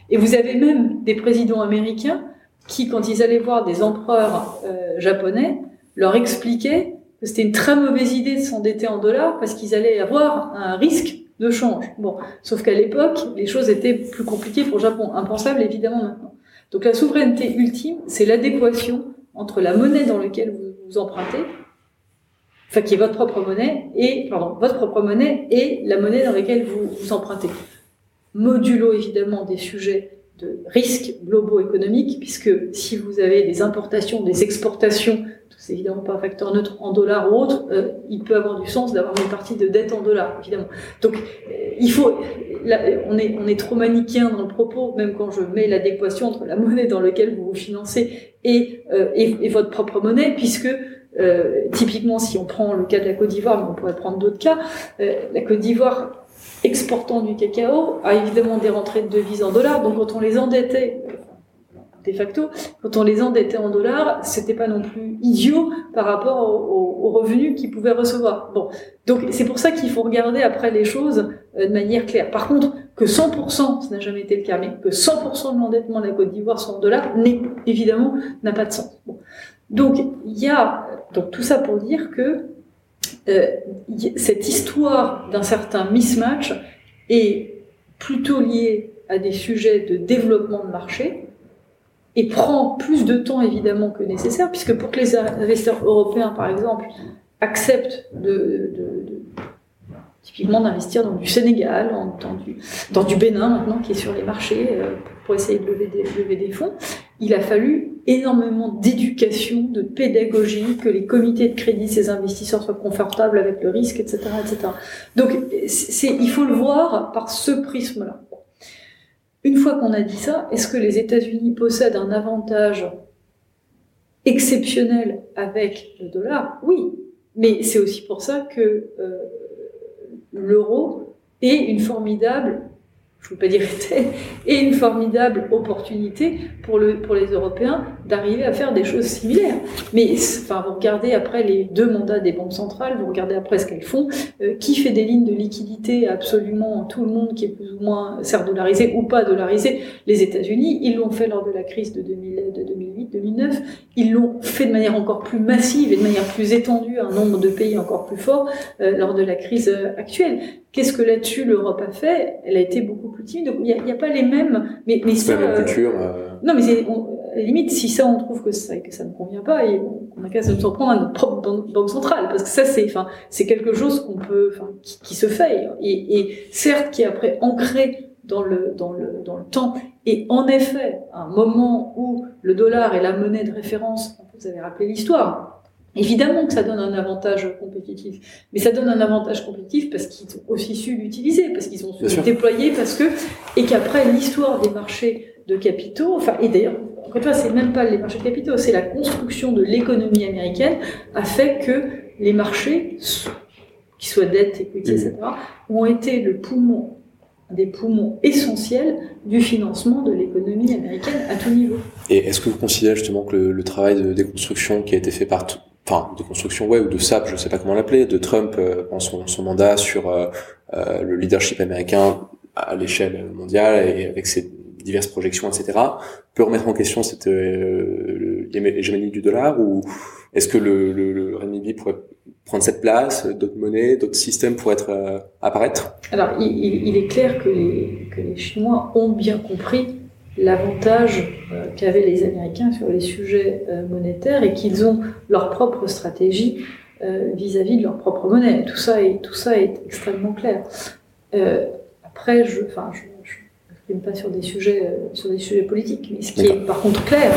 Et vous avez même des présidents américains qui, quand ils allaient voir des empereurs euh, japonais, leur expliquaient que c'était une très mauvaise idée de s'endetter en dollars parce qu'ils allaient avoir un risque de change. Bon, sauf qu'à l'époque, les choses étaient plus compliquées pour le Japon, impensable évidemment maintenant. Donc la souveraineté ultime, c'est l'adéquation entre la monnaie dans laquelle vous, vous empruntez, enfin qui est votre propre monnaie, et pardon, votre propre monnaie et la monnaie dans laquelle vous, vous empruntez. Modulo évidemment des sujets de risques globaux économiques, puisque si vous avez des importations, des exportations, c'est évidemment pas facteur neutre en dollars ou autre, euh, il peut avoir du sens d'avoir une partie de dette en dollars, évidemment. Donc, euh, il faut, là, on est, on est trop manichéen dans le propos, même quand je mets l'adéquation entre la monnaie dans laquelle vous vous financez et, euh, et, et, votre propre monnaie, puisque typiquement, si on prend le cas de la Côte d'Ivoire, mais on pourrait prendre d'autres cas, la Côte d'Ivoire exportant du cacao a évidemment des rentrées de devises en dollars. Donc quand on les endettait, de facto, quand on les endettait en dollars, c'était pas non plus idiot par rapport aux, revenus qu'ils pouvaient recevoir. Bon, donc c'est pour ça qu'il faut regarder après les choses euh, de manière claire. Par contre, que 100%, ce n'a jamais été le cas, mais que 100% de l'endettement de la Côte d'Ivoire soit en dollars, évidemment, n'a pas de sens. Donc il y a donc tout ça pour dire que euh, cette histoire d'un certain mismatch est plutôt liée à des sujets de développement de marché et prend plus de temps évidemment que nécessaire, puisque pour que les investisseurs européens, par exemple, acceptent de, typiquement d'investir dans du Sénégal, dans du, Bénin maintenant, qui est sur les marchés, euh, pour essayer de lever des fonds, il a fallu énormément d'éducation, de pédagogie, que les comités de crédit, ces investisseurs soient confortables avec le risque, etc., etc. Donc, il faut le voir par ce prisme-là. Une fois qu'on a dit ça, est-ce que les États-Unis possèdent un avantage exceptionnel avec le dollar? Oui, mais c'est aussi pour ça que euh, l'euro est une formidable je ne veux pas dire était, et une formidable opportunité pour, le, pour les Européens d'arriver à faire des choses similaires. Mais enfin, vous regardez après les deux mandats des banques centrales, vous regardez après ce qu'elles font, euh, qui fait des lignes de liquidité absolument tout le monde qui est plus ou moins certes dollarisé ou pas dollarisé, les États-Unis, ils l'ont fait lors de la crise de, 2008-2009, ils l'ont fait de manière encore plus massive et de manière plus étendue à un nombre de pays encore plus fort euh, lors de la crise euh, actuelle. Qu'est-ce que là-dessus l'Europe a fait? Elle a été beaucoup plus timide. il n'y a, pas les mêmes. Mais, mais la même culture. Euh... Non, mais à la limite, si ça, on trouve que ça, que ça ne convient pas, et on a qu'à se surprendre à notre propre banque centrale, parce que ça, c'est, enfin, c'est quelque chose qu'on peut, enfin, qui, qui, se fait, et, et certes, qui est après ancré dans le, dans le, dans le temps. Et en effet, à un moment où le dollar est la monnaie de référence, vous avez rappelé l'histoire, Évidemment que ça donne un avantage compétitif, mais ça donne un avantage compétitif parce qu'ils ont aussi su l'utiliser, parce qu'ils ont su le déployer, parce que et qu'après l'histoire des marchés de capitaux, enfin et d'ailleurs encore une fois c'est même pas les marchés de capitaux, c'est la construction de l'économie américaine a fait que les marchés, qui soient dette, equity, etc., ont été le poumon des poumons essentiels du financement de l'économie américaine à tout niveau. Et est-ce que vous considérez justement que le, travail de déconstruction qui a été fait par enfin de construction ouais ou de SAP, je sais pas comment l'appeler, de Trump euh, pendant son, son, mandat sur euh, euh, le leadership américain à l'échelle mondiale et avec ses diverses projections, etc., peut remettre en question cette euh, l'hégémonie du dollar ou est-ce que le, renminbi pourrait prendre cette place, d'autres monnaies, d'autres systèmes pourraient euh, apparaître? Alors, il, est clair que les, Chinois ont bien compris l'avantage euh, qu'avaient les Américains sur les sujets euh, monétaires et qu'ils ont leur propre stratégie euh, vis-à-vis de leur propre monnaie. Tout ça est, extrêmement clair. après, je, je pas sur des sujets, sur des sujets politiques, mais ce qui est par contre clair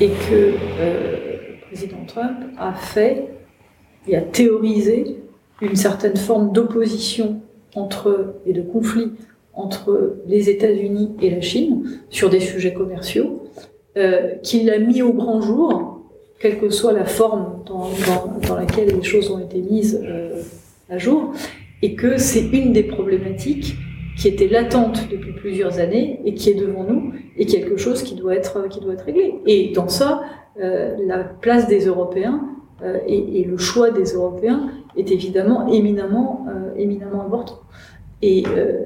est que le président Trump a fait et a théorisé une certaine forme d'opposition entre et de conflit entre les États-Unis et la Chine sur des sujets commerciaux, euh, qu'il a mis au grand jour, quelle que soit la forme dans, dans, dans, laquelle les choses ont été mises euh, à jour, et que c'est une des problématiques qui était latente depuis plusieurs années et qui est devant nous et quelque chose qui doit être qui doit être réglé. Et dans ça, euh, la place des Européens euh, et, et, le choix des Européens est évidemment éminemment euh, éminemment important. Et euh,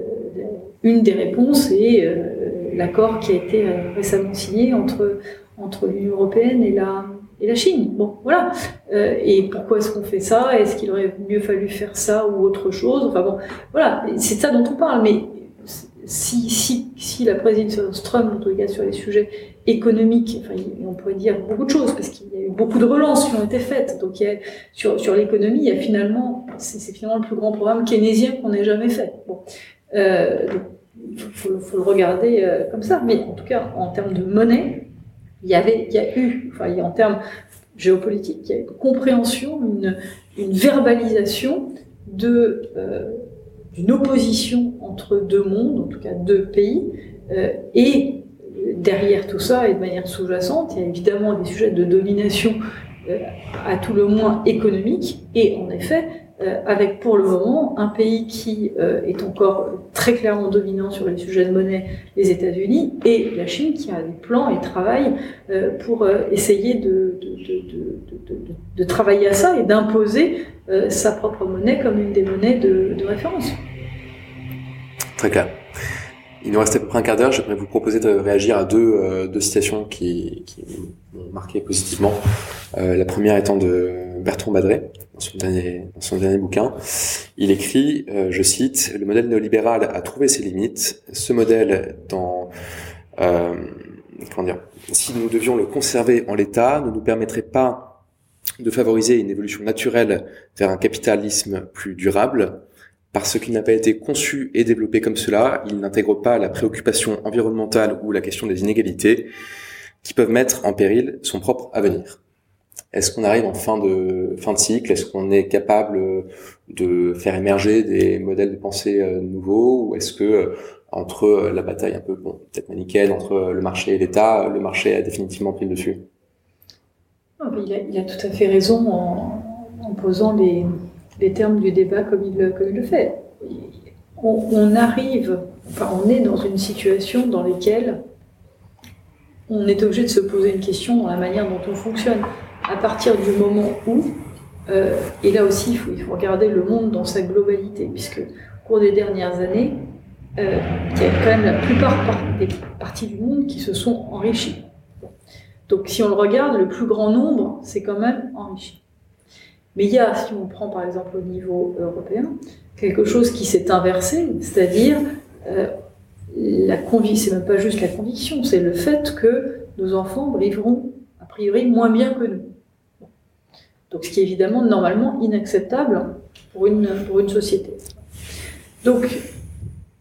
une des réponses est euh, l'accord qui a été récemment signé entre entre l'Union européenne et la et la Chine. Bon, voilà. Euh, et pourquoi est-ce qu'on fait ça? Est-ce qu'il aurait mieux fallu faire ça ou autre chose? Enfin bon, voilà, c'est ça dont on parle. Mais si, si, si la présidence Trump, en tout cas sur les sujets économiques, enfin, on pourrait dire beaucoup de choses, parce qu'il y a eu beaucoup de relances qui ont été faites. Donc sur, l'économie, il y a finalement, c'est finalement le plus grand programme keynésien qu'on ait jamais fait. Bon. Euh, il faut, faut, le regarder euh, comme ça. Mais en tout cas, en termes de monnaie, il y avait, il y a eu, enfin, en termes géopolitiques, il y a une compréhension, une, une verbalisation de euh, d'une opposition entre deux mondes, en tout cas deux pays, euh, et derrière tout ça, et de manière sous-jacente, il y a évidemment des sujets de domination euh, à tout le moins économique, et en effet, avec pour le moment un pays qui euh, est encore très clairement dominant sur les sujets de monnaie, les États-Unis, et la Chine qui a des plans et travaille euh, pour essayer de, de, travailler à ça et d'imposer sa propre monnaie comme une des monnaies de, référence. Très clair. Il nous reste à peu près un quart d'heure. J'aimerais vous proposer de réagir à deux, deux citations qui, qui m'ont marqué positivement. la première étant de Bertrand Badré, dans son dernier, dans son dernier bouquin. Il écrit, euh, je cite, Le modèle néolibéral a trouvé ses limites. Ce modèle, dans, euh, comment dire, si nous devions le conserver en l'état, ne nous permettrait pas de favoriser une évolution naturelle vers un capitalisme plus durable. Parce qu'il n'a pas été conçu et développé comme cela, il n'intègre pas la préoccupation environnementale ou la question des inégalités qui peuvent mettre en péril son propre avenir. Est-ce qu'on arrive en fin de fin de cycle? Est-ce qu'on est capable de faire émerger des modèles de pensée euh, nouveaux? Ou est-ce que euh, entre euh, la bataille un peu bon, peut-être manichéenne entre le marché et l'État, le marché a définitivement pris le dessus? Il, a, tout à fait raison en posant les, termes du débat comme il, comme il le fait. On, arrive, enfin on est dans une situation dans laquelle on est obligé de se poser une question dans la manière dont on fonctionne à partir du moment où, euh, et là aussi il faut, il faut, regarder le monde dans sa globalité, puisque au cours des dernières années, euh, il y a quand même la plupart des parties du monde qui se sont enrichies. Donc si on le regarde, le plus grand nombre c'est quand même enrichi. Mais il y a, si on prend par exemple au niveau européen, quelque chose qui s'est inversé, c'est-à-dire euh, la conviction, pas juste la conviction, c'est le fait que nos enfants vivront a priori moins bien que nous. Donc, ce qui est évidemment normalement inacceptable pour une, pour une société. Donc,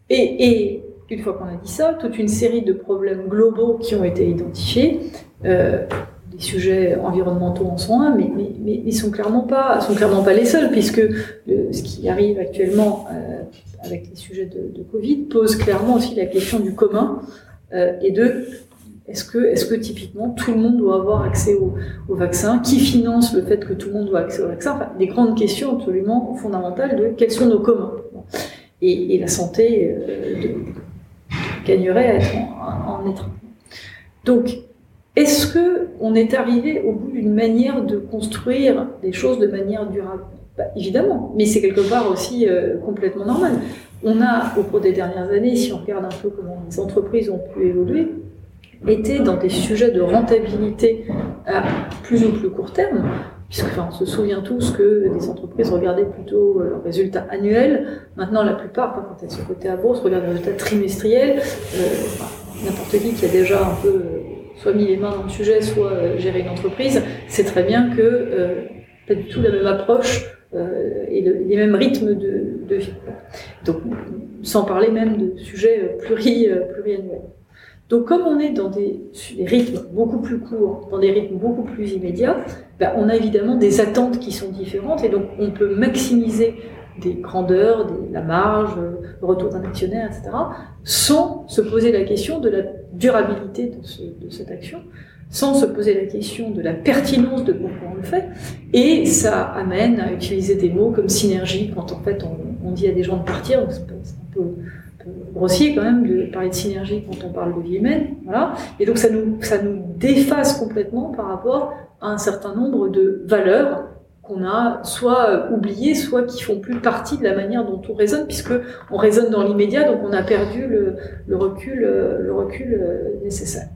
et, et une fois qu'on a dit ça, toute une série de problèmes globaux qui ont été identifiés. Euh, les sujets environnementaux en sont un, mais, mais, mais ils sont sont clairement pas les seuls, puisque ce qui arrive actuellement euh, avec les sujets de, Covid pose clairement aussi la question du commun euh, et de est-ce que, est que typiquement tout le monde doit avoir accès au, vaccin Qui finance le fait que tout le monde doit accès au vaccin Enfin, des grandes questions absolument fondamentales de quels sont nos communs. Et, et la santé euh, gagnerait à être en, en être. Donc, est-ce que on est arrivé au bout d'une manière de construire des choses de manière durable? Bah, Évidemment, mais c'est quelque part aussi euh, complètement normal. On a, au cours des dernières années, si on regarde un peu comment les entreprises ont pu évoluer, était dans des sujets de rentabilité à plus ou plus court terme, puisque on se souvient tous que les entreprises regardaient plutôt euh, leurs résultats annuels. Maintenant, la plupart, quand elles sont cotées à bourse, regardent les résultats trimestriels. Euh, N'importe qui qui a déjà un peu soit mis les mains dans le sujet, soit euh, géré une entreprise, sait très bien que euh, pas du tout la même approche euh, et le, les mêmes rythmes de, vie. Donc, sans parler même de sujets pluri, pluriannuels. Donc comme on est dans des, rythmes beaucoup plus courts, dans des rythmes beaucoup plus immédiats, ben, on a évidemment des attentes qui sont différentes et donc on peut maximiser des grandeurs, des, la marge, le retour d'un actionnaire, etc., sans se poser la question de la durabilité de, ce, de, cette action, sans se poser la question de la pertinence de pourquoi on le fait, et ça amène à utiliser des mots comme synergie quand en fait on, on dit à des gens de partir, c'est un peu, grossier quand même de parler de synergie quand on parle de vie humaine. Voilà. Et donc ça nous, ça nous déface complètement par rapport à un certain nombre de valeurs a soit oubliées, soit qui font plus partie de la manière dont on raisonne, puisque on raisonne dans l'immédiat, donc on a perdu le, recul, recul euh, nécessaire.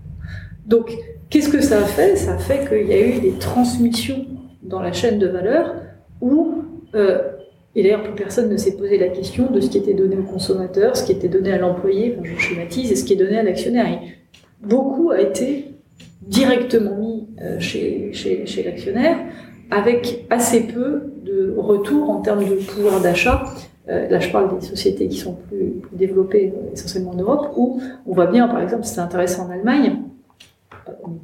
Donc, qu'est-ce que ça a fait? Ça a fait qu'il y a eu des transmissions dans la chaîne de valeur où euh, et d'ailleurs, plus personne ne s'est posé la question de ce qui était donné au consommateur, ce qui était donné à l'employé, je schématise, et ce qui est donné à l'actionnaire. beaucoup a été directement mis euh, chez l'actionnaire, avec assez peu de retour en termes de pouvoir d'achat. Euh, là, je parle des sociétés qui sont plus, développées, euh, essentiellement en Europe, où on voit bien, par exemple, c'est intéressant en Allemagne,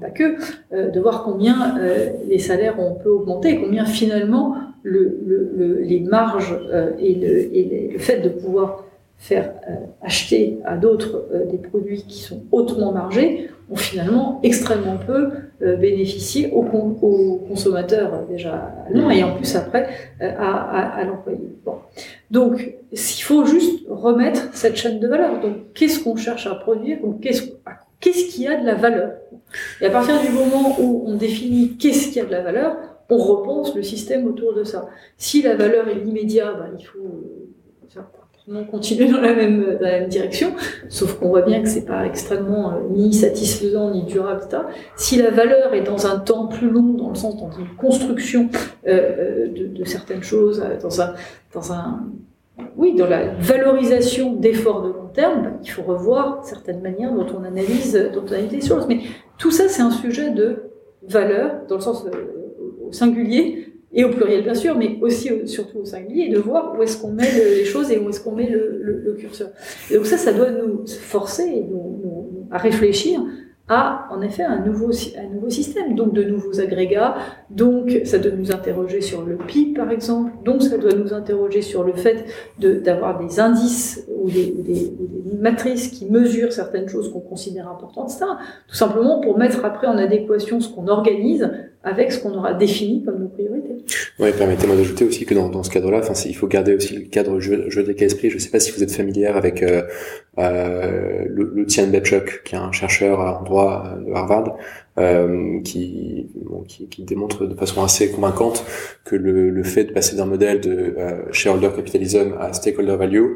pas que, de voir combien les salaires ont peu augmenté, combien finalement le, le, les marges euh, et, le, fait de pouvoir faire euh, acheter à d'autres euh, des produits qui sont hautement margés finalement extrêmement peu bénéficié aux, consommateurs déjà allemands et en plus après à, à, l'employé. Bon. Donc, il faut juste remettre cette chaîne de valeur. Donc, qu'est-ce qu'on cherche à produire Qu'est-ce qu'est-ce qui a de la valeur? Et à partir du moment où on définit qu'est-ce qui a de la valeur, on repense le système autour de ça. Si la valeur est l'immédiat, ben, il faut euh, continuer dans la même, dans la même direction, sauf qu'on voit bien que c'est pas extrêmement euh, ni satisfaisant ni durable, etc. Si la valeur est dans un temps plus long, dans le sens dans une construction euh, de, de, certaines choses, dans un, dans un, oui, dans la valorisation d'efforts de long terme, ben, il faut revoir certaines manières dont on analyse, dont on analyse les choses. Mais tout ça, c'est un sujet de valeur, dans le sens singulier et au pluriel bien sûr, mais aussi surtout au singulier, de voir où est-ce qu'on met les choses et où est-ce qu'on met le, curseur. Et donc ça, ça doit nous forcer à réfléchir à en effet un nouveau, système, donc de nouveaux agrégats, donc ça doit nous interroger sur le PIB par exemple, donc ça doit nous interroger sur le fait d'avoir des indices ou des, des, matrices qui mesurent certaines choses qu'on considère importantes, ça, tout simplement pour mettre après en adéquation ce qu'on organise avec ce qu'on aura défini comme nos priorités. Oui, permettez-moi d'ajouter aussi que dans, dans ce cadre-là, il faut garder aussi le cadre jeu, jeu des cas esprit. Je ne sais pas si vous êtes familière avec euh, euh, le, Tian Bebchuk, qui est un chercheur en droit euh, de Harvard, euh, qui, bon, qui, qui, démontre de façon assez convaincante que le, le fait de passer d'un modèle de euh, shareholder capitalism à stakeholder value,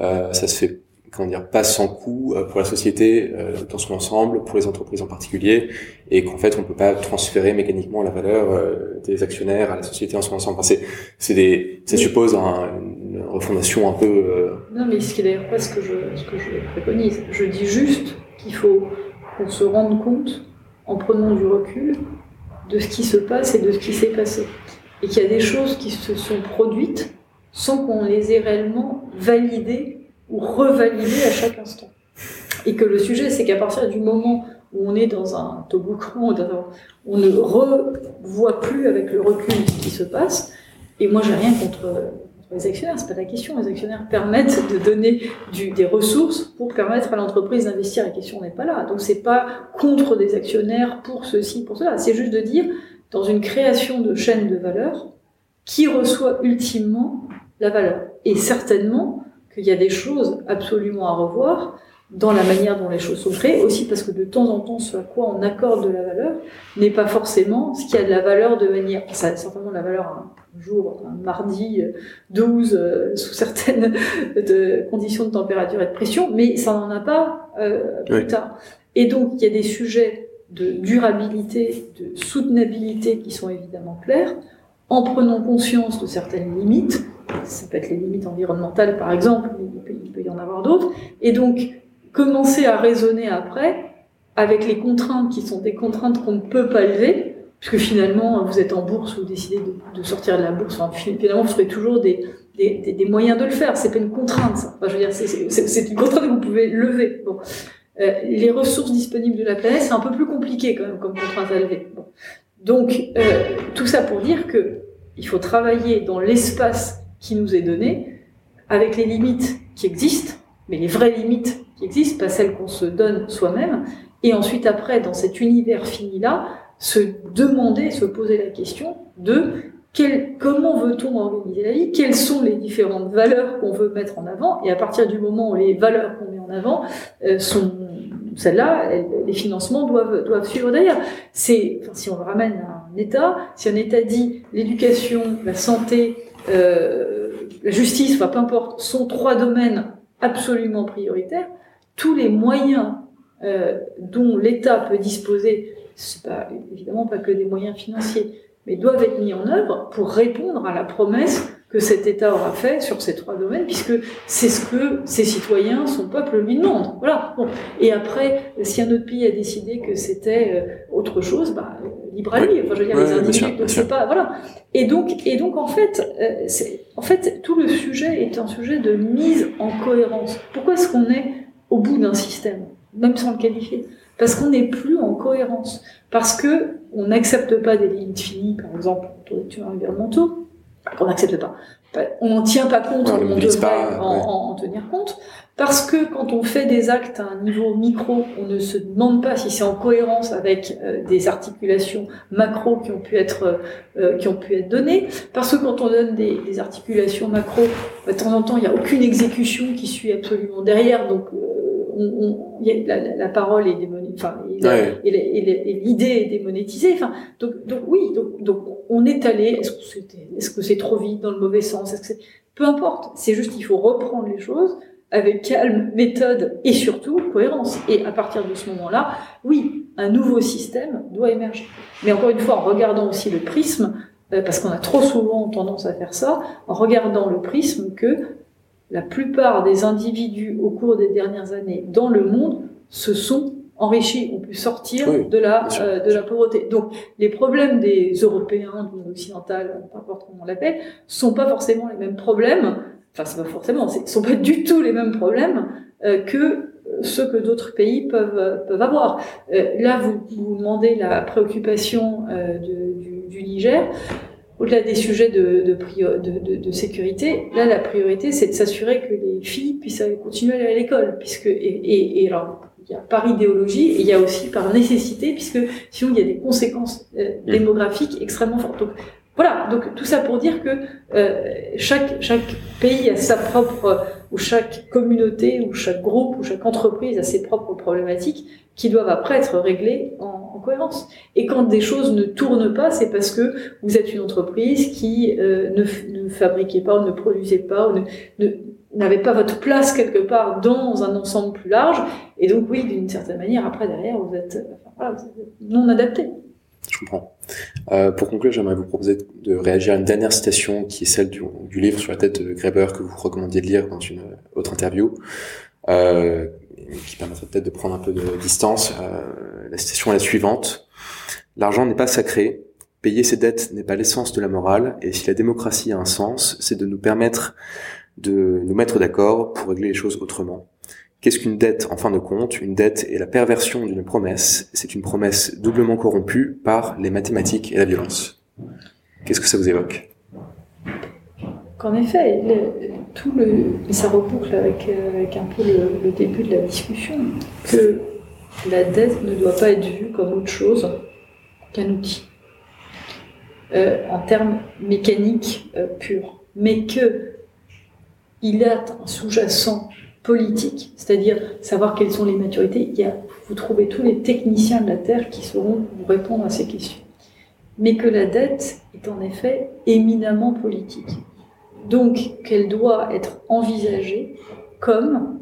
euh, ça se fait comment dire, pas sans coût euh, pour la société euh, dans son ensemble, pour les entreprises en particulier, et qu'en fait on peut pas transférer mécaniquement la valeur euh, des actionnaires à la société en son ensemble. Enfin, c'est, c'est des, ça suppose une refondation un peu. Non, mais ce qui est d'ailleurs pas ce que je, ce que je préconise. Je dis juste qu'il faut qu'on se rende compte, en prenant du recul, de ce qui se passe et de ce qui s'est passé, et qu'il y a des choses qui se sont produites sans qu'on les ait réellement validées ou revalider à chaque instant. Et que le sujet, c'est qu'à partir du moment où on est dans un toboggan, on ne revoit plus avec le recul ce qui se passe. Et moi, j'ai rien contre les actionnaires, c'est pas la question. Les actionnaires permettent de donner des ressources pour permettre à l'entreprise d'investir. La question n'est pas là. Donc c'est pas contre des actionnaires pour ceci, pour cela. C'est juste de dire, dans une création de chaîne de valeur, qui reçoit ultimement la valeur. Et certainement, qu'il y a des choses absolument à revoir dans la manière dont les choses sont créées, aussi parce que de temps en temps, ce à quoi on accorde de la valeur n'est pas forcément ce qui a de la valeur de manière... Ça a certainement de la valeur un jour, un mardi 12, euh, sous certaines de conditions de température et de pression, mais ça n'en a pas euh, plus tard. Et donc, il y a des sujets de durabilité, de soutenabilité qui sont évidemment clairs, en prenant conscience de certaines limites, ça peut être les limites environnementales par exemple, il peut, y en avoir d'autres, et donc commencer à raisonner après avec les contraintes qui sont des contraintes qu'on ne peut pas lever, puisque finalement vous êtes en bourse, vous décidez de, sortir de la bourse, finalement vous ferez toujours des, des, moyens de le faire, c'est pas une contrainte ça. Enfin, je veux dire, c'est une contrainte que vous pouvez lever. Bon. Euh, les ressources disponibles de la planète, c'est un peu plus compliqué quand même comme contrainte à lever. Donc euh, tout ça pour dire que il faut travailler dans l'espace qui nous est donné, avec les limites qui existent, mais les vraies limites qui existent, pas celles qu'on se donne soi-même, et ensuite après, dans cet univers fini-là, se demander, se poser la question de comment veut-on organiser la vie Quelles sont les différentes valeurs qu'on veut mettre en avant Et à partir du moment où les valeurs qu'on met en avant euh, sont celles-là, les financements doivent, doivent suivre derrière. C'est, enfin, si on le ramène à un État, si un État dit l'éducation, la santé, euh, la justice, enfin peu importe, sont trois domaines absolument prioritaires, tous les moyens euh, dont l'État peut disposer, c'est pas évidemment pas que des moyens financiers, mais doivent être mis en œuvre pour répondre à la promesse que cet État aura fait sur ces trois domaines, puisque c'est ce que ses citoyens, son peuple lui demandent. Voilà. Bon. Et après, si un autre pays a décidé que c'était euh, autre chose, bah, libre à lui. Enfin, je veux dire, les individus, donc c'est pas, voilà. Et donc, et donc, en fait, euh, en fait, tout le sujet est un sujet de mise en cohérence. Pourquoi est-ce qu'on est au bout d'un système, même sans le qualifier? Parce qu'on n'est plus en cohérence. Parce que on n'accepte pas des limites finies, par exemple, autour des tueurs environnementaux qu'on n'accepte pas. On n'en tient pas compte, on, on devrait en, tenir compte, parce que quand on fait des actes à un niveau micro, on ne se demande pas si c'est en cohérence avec euh, des articulations macro qui ont pu être euh, qui ont pu être données, parce que quand on donne des, des articulations macro, bah, de temps en temps, il n'y a aucune exécution qui suit absolument derrière, donc euh, on, la, la, parole est démonétisée, enfin, et l'idée est démonétisée. Enfin, donc, donc oui, donc, donc on est allé. Est-ce que c'était, est-ce que c'est trop vite dans le mauvais sens Est-ce que c'est, peu importe. C'est juste qu'il faut reprendre les choses avec calme, méthode et surtout cohérence. Et à partir de ce moment-là, oui, un nouveau système doit émerger. Mais encore une fois, en regardant aussi le prisme, euh, parce qu'on a trop souvent tendance à faire ça, en regardant le prisme que la plupart des individus au cours des dernières années dans le monde se sont enrichis, ont pu sortir de la euh, de la pauvreté. Donc les problèmes des Européens, du monde occidental, peu importe comment on l'appelle, sont pas forcément les mêmes problèmes. Enfin, c'est pas forcément, sont pas du tout les mêmes problèmes euh, que ceux que d'autres pays peuvent peuvent avoir. Euh, là, vous vous demandez la préoccupation du, du Niger au-delà des sujets de, de, de, sécurité, là, la priorité, c'est de s'assurer que les filles puissent continuer à aller à l'école, puisque et, et, alors il y a par idéologie et il y a aussi par nécessité, puisque sinon il y a des conséquences euh, mmh. démographiques extrêmement fortes. Donc voilà, donc tout ça pour dire que euh, chaque chaque pays a sa propre, ou chaque communauté, ou chaque groupe, ou chaque entreprise a ses propres problématiques qui doivent après être réglées en, cohérence. Et quand des choses ne tournent pas, c'est parce que vous êtes une entreprise qui euh, ne, ne, fabriquait pas ou ne produisait pas ou ne, n'avait pas votre place quelque part dans un ensemble plus large. Et donc oui, d'une certaine manière, après derrière, vous êtes, voilà, non adapté. Je comprends. Euh, pour conclure, j'aimerais vous proposer de réagir à une dernière citation qui est celle du, livre sur la tête de Greber que vous recommandiez de lire dans une autre interview. Euh, qui permettrait peut-être de prendre un peu de distance. Euh, la citation est la suivante. L'argent n'est pas sacré. Payer ses dettes n'est pas l'essence de la morale. Et si la démocratie a un sens, c'est de nous permettre de nous mettre d'accord pour régler les choses autrement. Qu'est-ce qu'une dette en fin de compte? Une dette est la perversion d'une promesse. C'est une promesse doublement corrompue par les mathématiques et la violence. Qu'est-ce que ça vous évoque? Qu'en effet, tout le, ça reboucle avec, euh, un peu le, début de la discussion, que la dette ne doit pas être vue comme autre chose qu'un outil, euh, en termes mécaniques euh, purs, mais que il a un sous-jacent politique, c'est-à-dire savoir quelles sont les maturités. Il y vous trouvez tous les techniciens de la Terre qui sauront vous répondre à ces questions. Mais que la dette est en effet éminemment politique donc qu'elle doit être envisagée comme,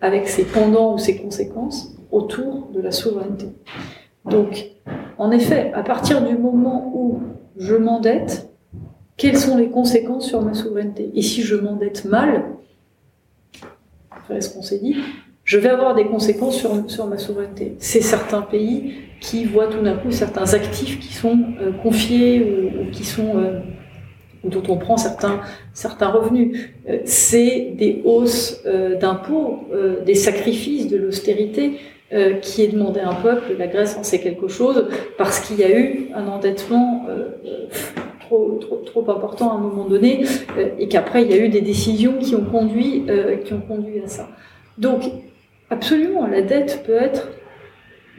avec ses pendants ou ses conséquences, autour de la souveraineté. Donc, en effet, à partir du moment où je m'endette, quelles sont les conséquences sur ma souveraineté? Et si je m'endette mal, après ce qu'on s'est dit, je vais avoir des conséquences sur, sur ma souveraineté. C'est certains pays qui voient tout d'un coup certains actifs qui sont euh, confiés ou, qui sont euh, dont on prend certains, certains revenus. Euh, c'est des hausses euh, d'impôts, des sacrifices, de l'austérité qui est demandé à un peuple. La Grèce en sait quelque chose parce qu'il y a eu un endettement trop, important à un moment donné et qu'après il y a eu des décisions qui ont conduit, qui ont conduit à ça. Donc, absolument, la dette peut être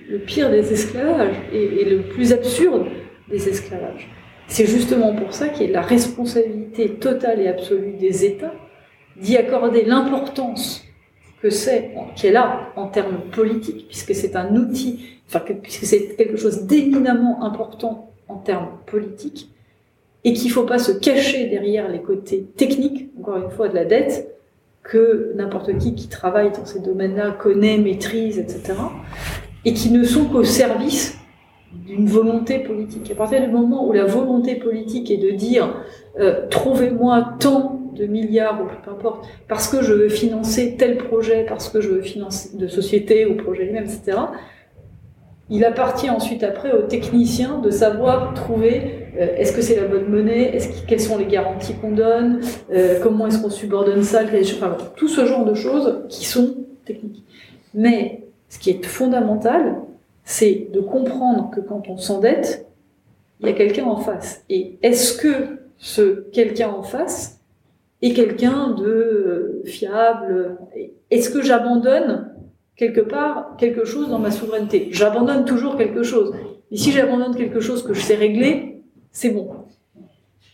le pire des esclavages et, le plus absurde des esclavages. C'est justement pour ça qu'il y a la responsabilité totale et absolue des États d'y accorder l'importance que c'est, qu'elle a en termes politiques, puisque c'est un outil, puisque c'est quelque chose d'éminemment important en termes politiques, et qu'il ne faut pas se cacher derrière les côtés techniques, encore une fois, de la dette, que n'importe qui qui travaille dans ces domaines-là connaît, maîtrise, etc., et qui ne sont qu'au service d'une volonté politique. À partir du moment où la volonté politique est de dire euh, trouvez-moi tant de milliards ou peu importe, parce que je veux financer tel projet, parce que je veux financer de société ou projet lui-même, etc. Il appartient ensuite après aux techniciens de savoir trouver euh, est-ce que c'est la bonne monnaie, est-ce quelles sont les garanties qu'on donne, euh, comment est-ce qu'on subordonne ça, enfin, tout ce genre de choses qui sont techniques. Mais ce qui est fondamental, c'est de comprendre que quand on s'endette, il y a quelqu'un en face. Et est-ce que ce quelqu'un en face est quelqu'un de euh, fiable? Est-ce que j'abandonne quelque part quelque chose dans ma souveraineté J'abandonne toujours quelque chose. Et si j'abandonne quelque chose que je sais régler, c'est bon.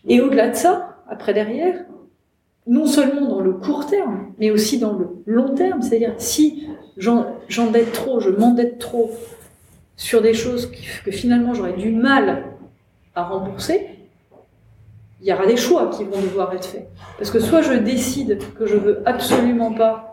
Et au-delà de ça, après derrière, non seulement dans le court terme, mais aussi dans le long terme, c'est-à-dire si j'endette trop, je m'endette trop sur des choses que finalement j'aurais du mal à rembourser, il y aura des choix qui vont devoir être faits. Parce que soit je décide que je veux absolument pas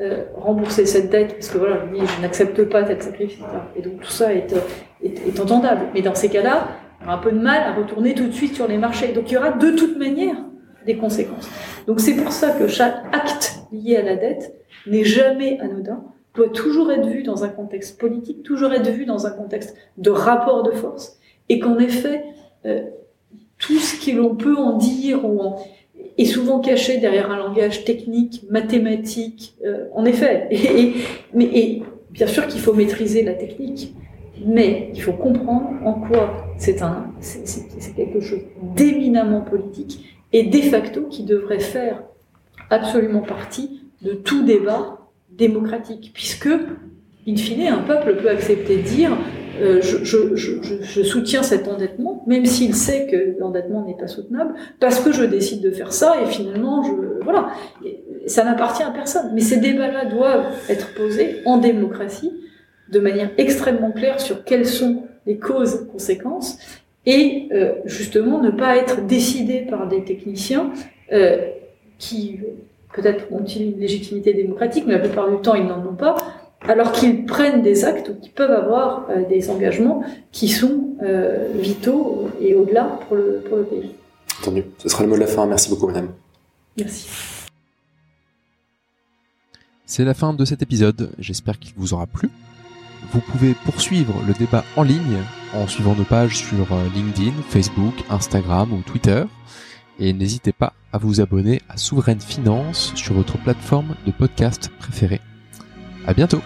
euh, rembourser cette dette, parce que voilà, je n'accepte pas tel sacrifice, et donc tout ça est, est, entendable. Mais dans ces cas-là, on a un peu de mal à retourner tout de suite sur les marchés. Donc il y aura de toute manière des conséquences. Donc c'est pour ça que chaque acte lié à la dette n'est jamais anodin, doit toujours être vu dans un contexte politique, toujours être vu dans un contexte de rapport de force, et qu'en effet, euh, tout ce que l'on peut en dire ou est souvent caché derrière un langage technique, mathématique, euh, en effet. Et, bien sûr qu'il faut maîtriser la technique, mais il faut comprendre en quoi c'est c'est quelque chose d'éminemment politique et de facto qui devrait faire absolument partie de tout débat démocratique, puisque, in fine, un peuple peut accepter de dire euh, je, je, je, je, soutiens cet endettement, même s'il sait que l'endettement n'est pas soutenable, parce que je décide de faire ça, et finalement, je, voilà, ça n'appartient à personne. Mais ces débats-là doivent être posés en démocratie, de manière extrêmement claire sur quelles sont les causes, conséquences, et euh, justement ne pas être décidés par des techniciens euh, qui peut-être ont-ils une légitimité démocratique, mais la plupart du temps ils n'en ont pas, alors qu'ils prennent des actes ou qu'ils peuvent avoir euh, des engagements qui sont euh, vitaux et au-delà pour le, pour le pays. Entendu. Ce sera le mot de la fin. Merci beaucoup, madame. Merci. C'est la fin de cet épisode. J'espère qu'il vous aura plu. Vous pouvez poursuivre le débat en ligne en suivant nos pages sur euh, LinkedIn, Facebook, Instagram ou Twitter. Et n'hésitez pas à vous abonner à Souveraine Finance sur votre plateforme de podcast préférée. À bientôt!